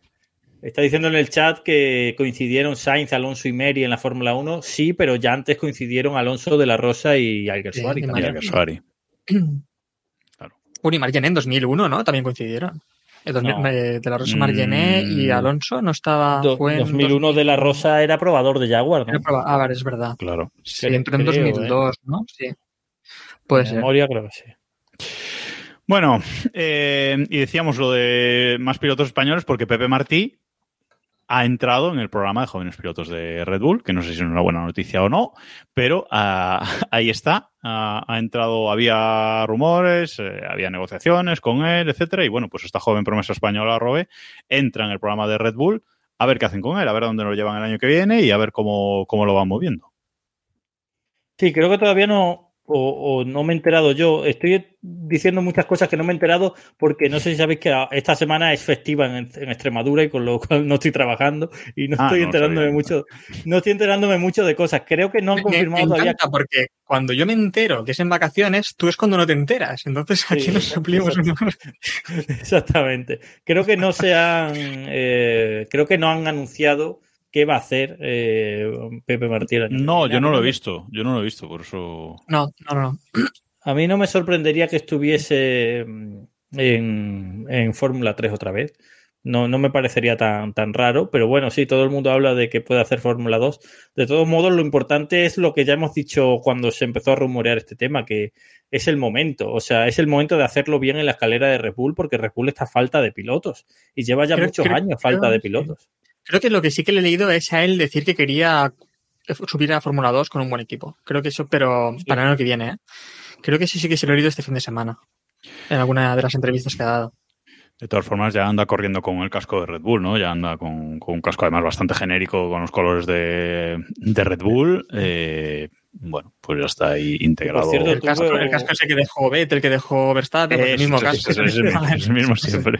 Está diciendo en el chat que coincidieron Sainz, Alonso y Meri en la Fórmula 1. Sí, pero ya antes coincidieron Alonso de la Rosa y Alguersuari. Sí, también. Mira que Suari. Bueno, y Margené en 2001, ¿no? También coincidieron. El 2000, No. eh, de la Rosa Mm. Margené y Alonso no estaba. Do- fue en 2001 de la Rosa era probador de Jaguar, ¿no? proba- Ah, vale, es verdad. Claro. Sí, Creo- entró en creo, 2002, ¿no? Sí. Puede De ser. memoria creo que sí. Bueno, eh, y decíamos lo de más pilotos españoles porque Pepe Martí ha entrado en el programa de jóvenes pilotos de Red Bull, que no sé si es una buena noticia o no, pero ah, *laughs* ahí está. Ah, ha entrado, había rumores, eh, había negociaciones con él, etcétera, y bueno, pues esta joven promesa española, Robe, entra en el programa de Red Bull a ver qué hacen con él, a ver dónde lo llevan el año que viene y a ver cómo, cómo lo van moviendo. Sí, creo que todavía no, o, o no me he enterado yo. Estoy diciendo muchas cosas que no me he enterado porque no sé si sabéis que esta semana es festiva en, en Extremadura y con lo cual no estoy trabajando y no Ah, estoy no enterándome sabía. mucho, no estoy enterándome mucho de cosas. Creo que no han Me- me, confirmado todavía. porque cuando yo me entero que es en vacaciones, tú es cuando no te enteras. Entonces aquí Sí, nos suplimos. exacto. *laughs* Exactamente. Creo que no se han, eh, creo que no han anunciado qué va a hacer eh, Pepe Martí. el año que No, yo no lo he visto, yo no lo he visto, por eso... No, no, no. A mí no me sorprendería que estuviese mm, en, en Fórmula 3 otra vez. No, no me parecería tan, tan raro, pero bueno, sí, todo el mundo habla de que puede hacer Fórmula 2. De todos modos, lo importante es lo que ya hemos dicho cuando se empezó a rumorear este tema, que es el momento. O sea, es el momento de hacerlo bien en la escalera de Red Bull, porque Red Bull está a falta de pilotos. Y lleva ya Creo- muchos creo- años falta creo- de sí. pilotos. Creo que lo que sí que le he leído es a él decir que quería subir a Fórmula 2 con un buen equipo. Creo que eso, pero para el año que viene, ¿eh? Creo que sí, sí que se lo he leído este fin de semana. En alguna de las entrevistas que ha dado. De todas formas, ya anda corriendo con el casco de Red Bull, ¿no? Ya anda con, con un casco además bastante genérico con los colores de, de Red Bull. Eh, bueno, pues ya está ahí integrado. cierto, El casco, el casco ese que dejó Vettel, que dejó Verstappen, pues el mismo Eso, casco. eso, es es el mismo siempre.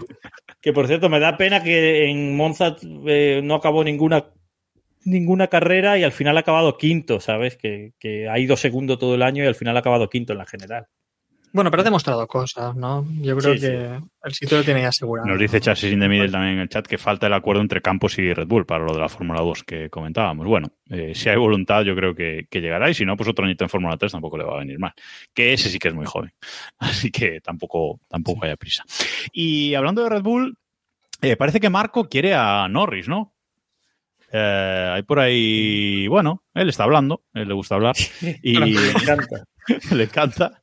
Que por cierto, me da pena que en Monza eh, no acabó ninguna ninguna carrera y al final ha acabado quinto, ¿sabes? Que, que ha ido segundo todo el año y al final ha acabado quinto en la general. Bueno, pero ha demostrado cosas, ¿no? Yo creo Sí, sí. que el sitio lo tiene ya asegurado. Nos dice Chassis in the Middle también en el chat que falta el acuerdo entre Campos y Red Bull para lo de la Fórmula 2 que comentábamos. Bueno, eh, si hay voluntad yo creo que, que llegará y si no, pues otro añito en Fórmula 3 tampoco le va a venir mal. Que ese sí que es muy joven. *laughs* Así que tampoco, tampoco haya prisa. Y hablando de Red Bull, eh, parece que Marco quiere a Norris, ¿no? Eh, hay por ahí, bueno, él está hablando, él le gusta hablar *laughs* y Me encanta. *laughs* le encanta.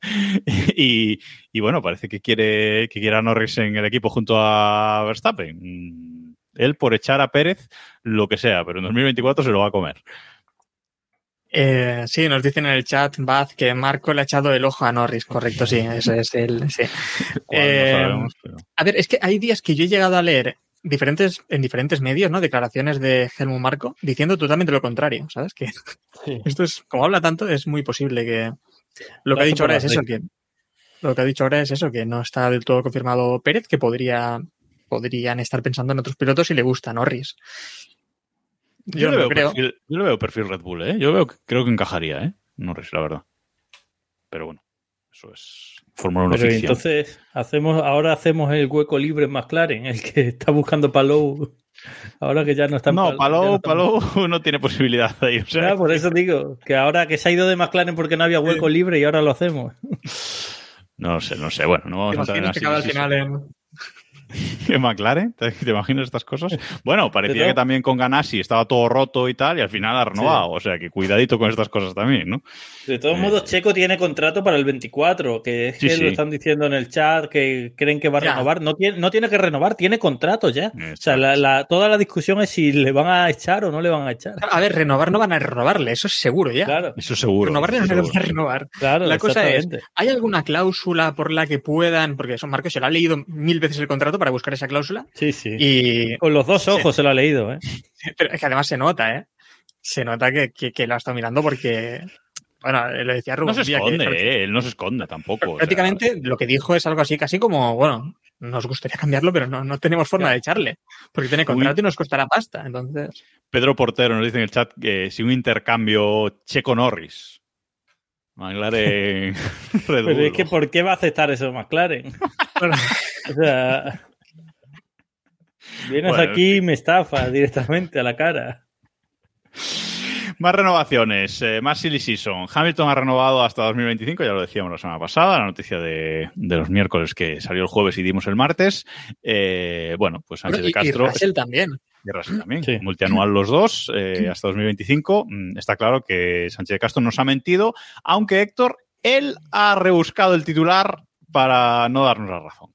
Y, y bueno, parece que quiere, que quiere a Norris en el equipo junto a Verstappen. Él por echar a Pérez lo que sea, pero en 2024 se lo va a comer. Eh, sí, nos dicen en el chat, Baz, que Marco le ha echado el ojo a Norris. Correcto, sí, *laughs* eso es él. Sí. No Eh, sabemos, pero- A ver, es que hay días que yo he llegado a leer diferentes, en diferentes medios, ¿no? Declaraciones de Helmut Marco diciendo totalmente lo contrario, ¿sabes? Que Sí. *laughs* esto es, como habla tanto, es muy posible que, Lo que ha dicho ahora es eso, que lo que ha dicho ahora es eso, que no está del todo confirmado Pérez, que podría podrían estar pensando en otros pilotos y le gusta Norris. Yo, Yo, le veo creo. perfil, yo le veo perfil Red Bull, ¿eh? Yo veo, creo que encajaría, ¿eh? Norris, la verdad. Pero bueno, eso es Fórmula 1 Pero ficción. entonces hacemos, ahora hacemos el hueco libre en McLaren, el que está buscando Palou. Ahora que ya no está en no, Palou, Palou *laughs* no tiene posibilidad de ir. o sea, por eso digo, que ahora que se ha ido de McLaren porque no había hueco libre y ahora lo hacemos. No sé, no sé. Bueno, no vamos ¿Te a entrar en imaginas que acaba al así. final en... *laughs* ¿En McLaren? ¿Te, te imaginas estas cosas? Bueno, parecía que también con Ganassi estaba todo roto y tal, y al final ha renovado. O sea, que cuidadito con estas cosas también, ¿no? De todos Eh. modos, Checo tiene contrato para el 24, que es Sí, que sí. lo están diciendo en el chat, que creen que va a Ya. renovar. No tiene, no tiene que renovar, tiene contrato ya. O sea, Exacto. la- la- toda la discusión es si le van a echar o no le van a echar. A ver, renovar no van a renovarle, eso es seguro ya. Claro, Eso seguro. Renovarle no le van a renovar. claro. La cosa es. ¿hay alguna cláusula por la que puedan, porque son Marcos se lo ha leído mil veces el contrato para buscar esa cláusula, Sí, sí. y Con los dos ojos se lo ha leído, ¿eh? pero es que además se nota, ¿eh? Se nota que, que, que lo ha estado mirando porque, bueno, lo decía Rubén. No se que esconde, eh, él no se esconde tampoco. o sea, prácticamente lo que dijo es algo así, casi como, bueno, nos gustaría cambiarlo, pero no, no tenemos forma de echarle, porque tiene contrato y nos costará pasta, entonces... Pedro Portero nos dice en el chat que si un intercambio Checo-Norris. McLaren *laughs* Red Pero es que ¿por qué va a aceptar eso McLaren? *laughs* O sea, vienes Bueno, aquí y me estafas directamente a la cara. Más renovaciones, eh, más silly season. Hamilton ha renovado hasta 2025, ya lo decíamos la semana pasada, la noticia de, de los miércoles que salió el jueves y dimos el martes. Eh, bueno, pues Sánchez y, de y Castro Russell también. y Russell también, Sí. multianual los dos, eh, hasta 2025. Mm, Está claro que Sánchez de Castro nos ha mentido, aunque Héctor, él ha rebuscado el titular para no darnos la razón.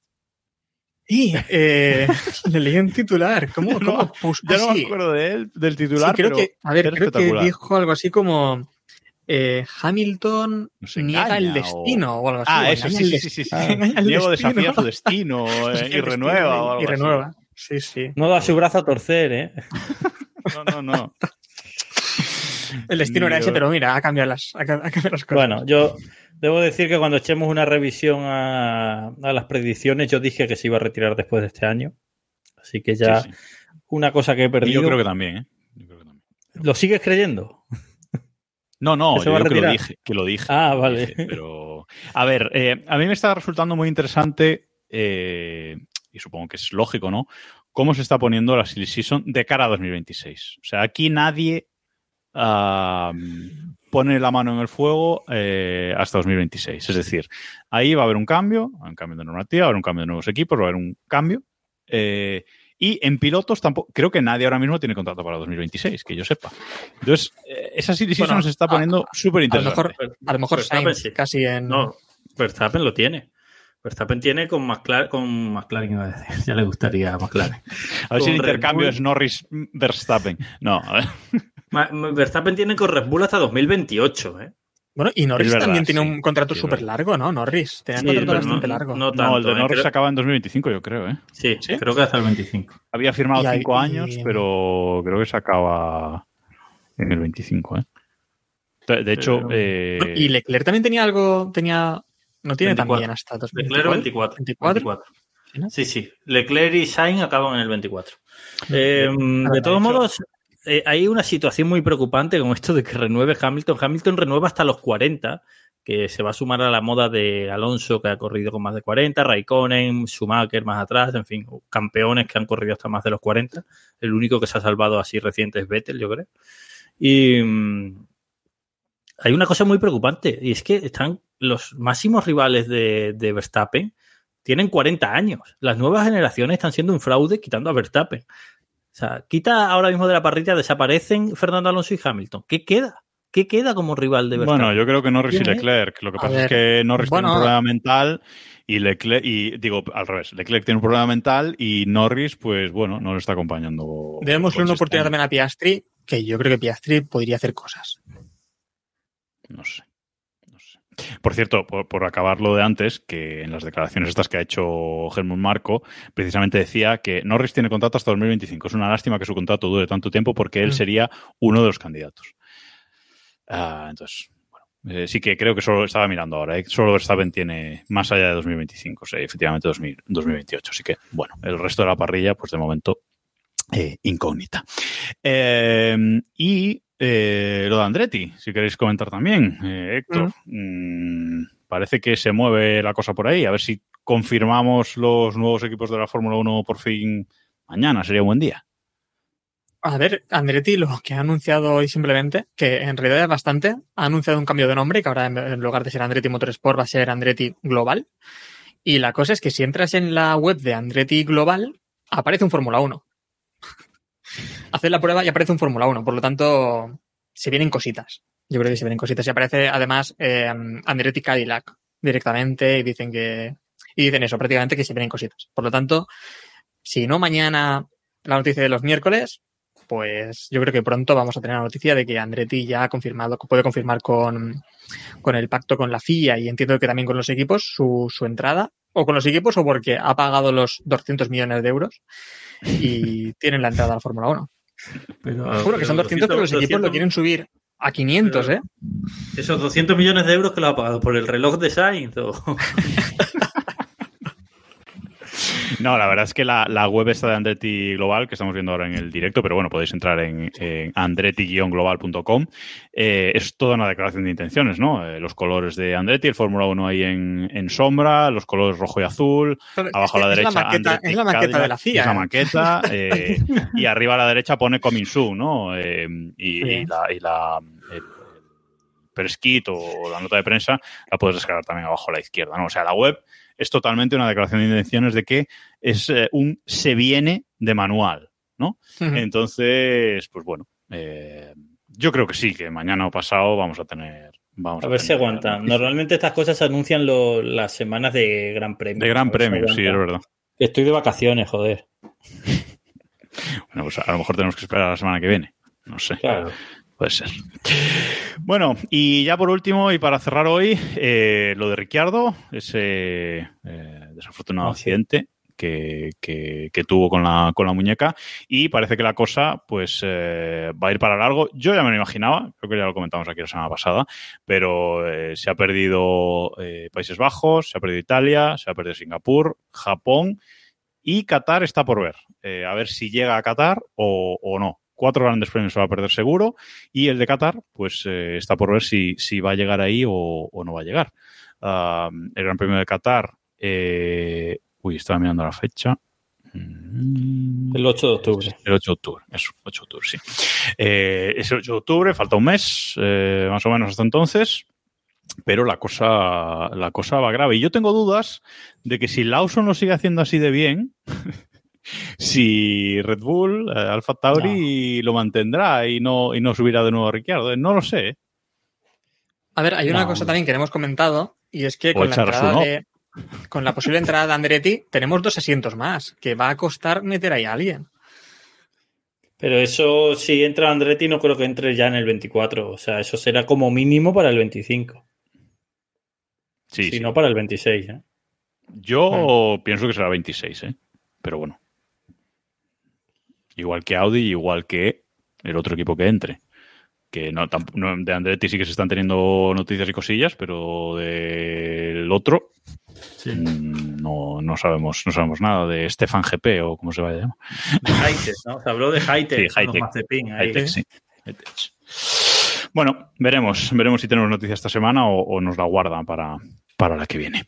Y eh, *laughs* le leí un titular. ¿Cómo? No, cómo pus- Ya no ah, me acuerdo de él, del Sí, titular, creo pero que, a ver, creo que dijo algo así como eh, Hamilton niega el destino o, algo así. Ah, o eso, sí, el sí, sí, sí. *laughs* *laughs* sí. Diego desafía su destino eh, y renueva o algo Y así. renueva. Sí, sí. No da su brazo a torcer, ¿eh? No, no, no. *laughs* El destino era ese, pero mira, ha cambiado las, ha ca- ha cambiado las cosas. Bueno, yo debo decir que cuando echemos una revisión a, a las predicciones, yo dije que se iba a retirar después de este año. Así que ya Sí, sí. una cosa que he Y perdido. yo creo que también, ¿eh? Yo creo que también. ¿Lo sigues creyendo? *laughs* No, no, ¿Que se yo a creo que lo dije. Que lo dije Ah, vale. dije, pero, a ver, eh, a mí me está resultando muy interesante, eh, y supongo que es lógico, ¿no? Cómo se está poniendo la Silly Season de cara a 2026. O sea, aquí nadie ah, pone la mano en el fuego eh, hasta 2026. Es decir, ahí va a haber un cambio, un cambio de normativa, va a haber un cambio de nuevos equipos, va a haber un cambio. eh, y en pilotos tampoco, creo que nadie ahora mismo tiene contrato para 2026, que yo sepa. Entonces, eh, esa Season Bueno, se está poniendo súper a lo interesante. mejor, a lo mejor Verstappen Sainz sí. casi en. No, Verstappen lo tiene. Verstappen tiene con McLaren, con McLaren iba a decir, *laughs* ya le gustaría a McLaren. A ver si el intercambio es Norris-Verstappen. No, a ver. Verstappen tiene con Red Bull hasta 2028, ¿eh? Bueno, y Norris verdad, también tiene sí. un contrato Sí, súper verdad. largo, ¿no? Norris. Tenía un Sí, contrato bastante no- largo. no no, tanto, el de ¿eh? Norris Creo- acaba en 2025, yo creo, ¿eh? Sí, ¿Sí? creo que hasta el 25. Había firmado Y ahí- cinco años, y- pero creo que se acaba en el 25, ¿eh? De, hecho, Pero- eh, Y Leclerc también tenía algo, tenía. No tiene 24. también hasta 2024. Leclerc 24. 24. 24. ¿Sí, no? Sí, sí. Leclerc y Sainz acaban en el 24. Eh, de todos modos, eh, hay una situación muy preocupante con esto de que renueve Hamilton. Hamilton renueva hasta los 40, que se va a sumar a la moda de Alonso, que ha corrido con más de 40, Raikkonen, Schumacher más atrás, en fin, campeones que han corrido hasta más de los 40. El único que se ha salvado así reciente es Vettel, yo creo. Y mm, hay una cosa muy preocupante, y es que están los máximos rivales de, de Verstappen tienen 40 años. Las nuevas generaciones están siendo un fraude quitando a Verstappen. O sea, quita ahora mismo de la parrilla, desaparecen Fernando Alonso y Hamilton. ¿Qué queda? ¿Qué queda como rival de Verstappen? bueno, yo creo que Norris y Leclerc. Lo que A pasa es que Norris tiene un problema mental y Leclerc, y digo al revés, Leclerc tiene un problema mental y Norris, pues bueno, no lo está acompañando. Démosle una oportunidad también a Piastri, que yo creo que Piastri podría hacer cosas. No sé. Por cierto, por, por acabar lo de antes, que en las declaraciones estas que ha hecho Helmut Marco, precisamente decía que Norris tiene contrato hasta 2025. Es una lástima que su contrato dure tanto tiempo porque él Mm. sería uno de los candidatos. Ah, entonces, bueno, Eh, sí que creo que solo estaba mirando ahora. ¿eh? Solo Verstappen tiene más allá de 2025, o sea, efectivamente 2000 2028. Así que, bueno, el resto de la parrilla, pues de momento, eh, incógnita. Y eh, lo de Andretti, si queréis comentar también, eh, Héctor. Mm, parece que se mueve la cosa por ahí. A ver si confirmamos los nuevos equipos de la Fórmula 1 por fin mañana. Sería un buen día. A ver, Andretti lo que ha anunciado hoy simplemente, que en realidad es bastante, ha anunciado un cambio de nombre, que ahora en en lugar de ser Andretti Motorsport va a ser Andretti Global. Y la cosa es que si entras en la web de Andretti Global, aparece un Fórmula 1. Haces la prueba y aparece un Fórmula 1, por lo tanto, se vienen cositas. Yo creo que se vienen cositas. Y aparece además eh, Andretti Cadillac directamente y dicen que. Y dicen eso, prácticamente que se vienen cositas. Por lo tanto, si no mañana la noticia de los miércoles, pues yo creo que pronto vamos a tener la noticia de que Andretti ya ha confirmado, puede confirmar con, con el pacto con la FIA y entiendo que también con los equipos su, su entrada, o con los equipos o porque ha pagado los 200 millones de euros y tienen la entrada a la Fórmula 1. Pero, Juro que son 200, pero los equipos lo quieren subir a 500, Pero- ¿eh? Esos 200 millones de euros que lo ha pagado por el reloj de Sainz. o- *laughs* No, la verdad es que la, la web está de Andretti Global, que estamos viendo ahora en el directo, pero bueno, podéis entrar en, en andretti-global.com. Eh, es toda una declaración de intenciones, ¿no? Eh, los colores de Andretti, el Fórmula 1 ahí en, en sombra, los colores rojo y azul, abajo a la Es derecha. maqueta, Andretti es la maqueta de la FIA. Es la maqueta. eh, *laughs* y arriba a la derecha pone Coming Soon, ¿no? Eh, y, y la, y la- el, el press kit o la nota de prensa la puedes descargar también abajo a la izquierda, ¿no? O sea, la web es totalmente una declaración de intenciones de que es eh, un se viene de manual, ¿no? Entonces, pues bueno, eh, yo creo que sí, que mañana o pasado vamos a tener... Vamos A ver si noticias. Normalmente estas cosas se anuncian lo- las semanas de Gran Premio. De Gran Premio, sí, es verdad. Estoy de vacaciones, joder. *laughs* Bueno, pues a lo mejor tenemos que esperar a la semana que viene. No sé. Claro. Puede ser. Bueno, y ya por último, y para cerrar hoy, eh, lo de Ricciardo, ese eh, desafortunado Ah, accidente que, que- que tuvo con la, con la muñeca. Y parece que la cosa pues eh, va a ir para largo. Yo ya me lo imaginaba, creo que ya lo comentamos aquí la semana pasada, pero eh, se ha perdido eh, Países Bajos, se ha perdido Italia, se ha perdido Singapur, Japón y Qatar está por ver. Eh, a ver si llega a Qatar o, o no. Cuatro grandes premios se va a perder seguro y el de Qatar, pues eh, está por ver si, si va a llegar ahí o, o no va a llegar. Ah, el Gran Premio de Qatar, eh, uy, estaba mirando la fecha. Mm, El 8 de octubre. El 8 de octubre, eso, 8 de octubre, sí. Eh, es el 8 de octubre, falta un mes, eh, más o menos hasta entonces, pero la cosa, la cosa va grave. Y yo tengo dudas de que si Lawson lo sigue haciendo así de bien, *laughs* si Red Bull, eh, Alfa Tauri lo mantendrá y no, y no subirá de nuevo a Ricciardo. Eh, No lo sé. ¿eh? A ver, hay una No, cosa también que hemos comentado y es que con la, entrada no. de, con la posible entrada de Andretti tenemos dos asientos más, que va a costar meter ahí a alguien. Pero eso, si entra Andretti, no creo que entre ya en el 24. O sea, eso será como mínimo para el 25. Sí, si sí. no para el 26. ¿eh? Yo pienso que será 26, ¿eh? pero bueno. Igual que Audi, igual que el otro equipo que entre. Que no, tamp- no, de Andretti sí que se están teniendo noticias y cosillas, pero del otro mm, no, no sabemos no sabemos nada de Stefan GP o como se vaya a llamar. De Hightech, ¿no? Se habló de Hightech. Sí. Mazepin ahí. Hightech, sí. Bueno, veremos, veremos si tenemos noticias esta semana o, o nos la guardan para, para la que viene.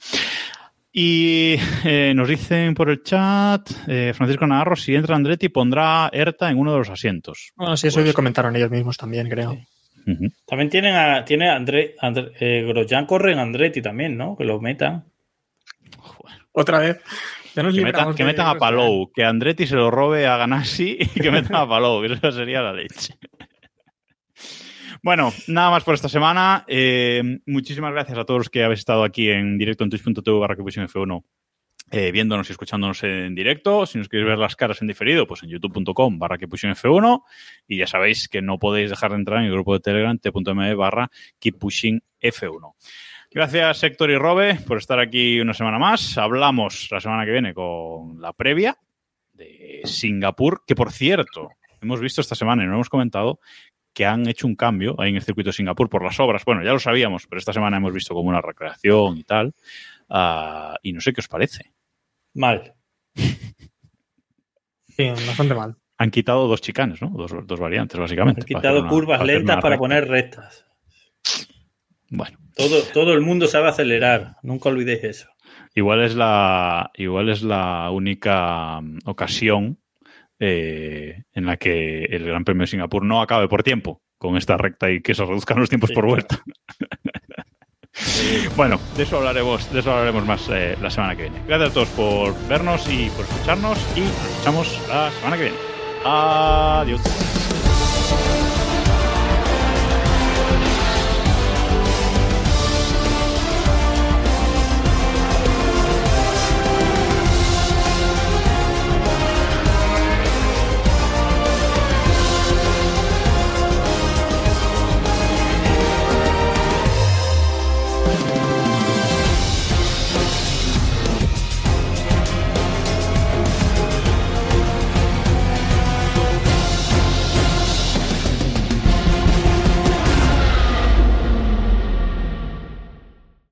Y eh, nos dicen por el chat, eh, Francisco Navarro, si entra Andretti pondrá ERTA en uno de los asientos. Bueno, sí, eso Pues- lo comentaron ellos mismos también, creo. También tienen a, tiene a André, André- eh, Grosjean corre en Andretti también, ¿no? Que lo metan. Otra vez. Ya nos Que, metan, que a. Palou, que Andretti se lo robe a Ganassi y que metan a Palou, que eso sería la leche. Bueno, nada más por esta semana. Eh, muchísimas gracias a todos los que habéis estado aquí en directo en twitch.tv barra F1 eh, viéndonos y escuchándonos en directo. Si nos queréis ver las caras en diferido, pues en youtube.com barra F1 y ya sabéis que no podéis dejar de entrar en el grupo de Telegram t.me barra F1. Gracias Héctor y Robe por estar aquí una semana más. Hablamos la semana que viene con la previa de Singapur, que por cierto, hemos visto esta semana y no hemos comentado que han hecho un cambio ahí en el circuito de Singapur por las obras. Bueno, ya lo sabíamos, pero esta semana hemos visto como una recreación y tal. Ah, y no sé qué os parece. Mal. *laughs* Sí, bastante mal. Han quitado dos chicanes, ¿no? Dos, dos variantes, básicamente. Han quitado una- curvas para lentas para poner rectas. Bueno, Todo, todo el mundo sabe acelerar. Nunca olvidéis eso. igual es la, igual es la única mm, ocasión eh, en la que el Gran Premio de Singapur no acabe por tiempo con esta recta y que se reduzcan los tiempos Sí, por claro. vuelta. bueno, de eso hablaremos, de eso hablaremos más eh, la semana que viene. Gracias a todos por vernos y por escucharnos y nos escuchamos la semana que viene. Adiós.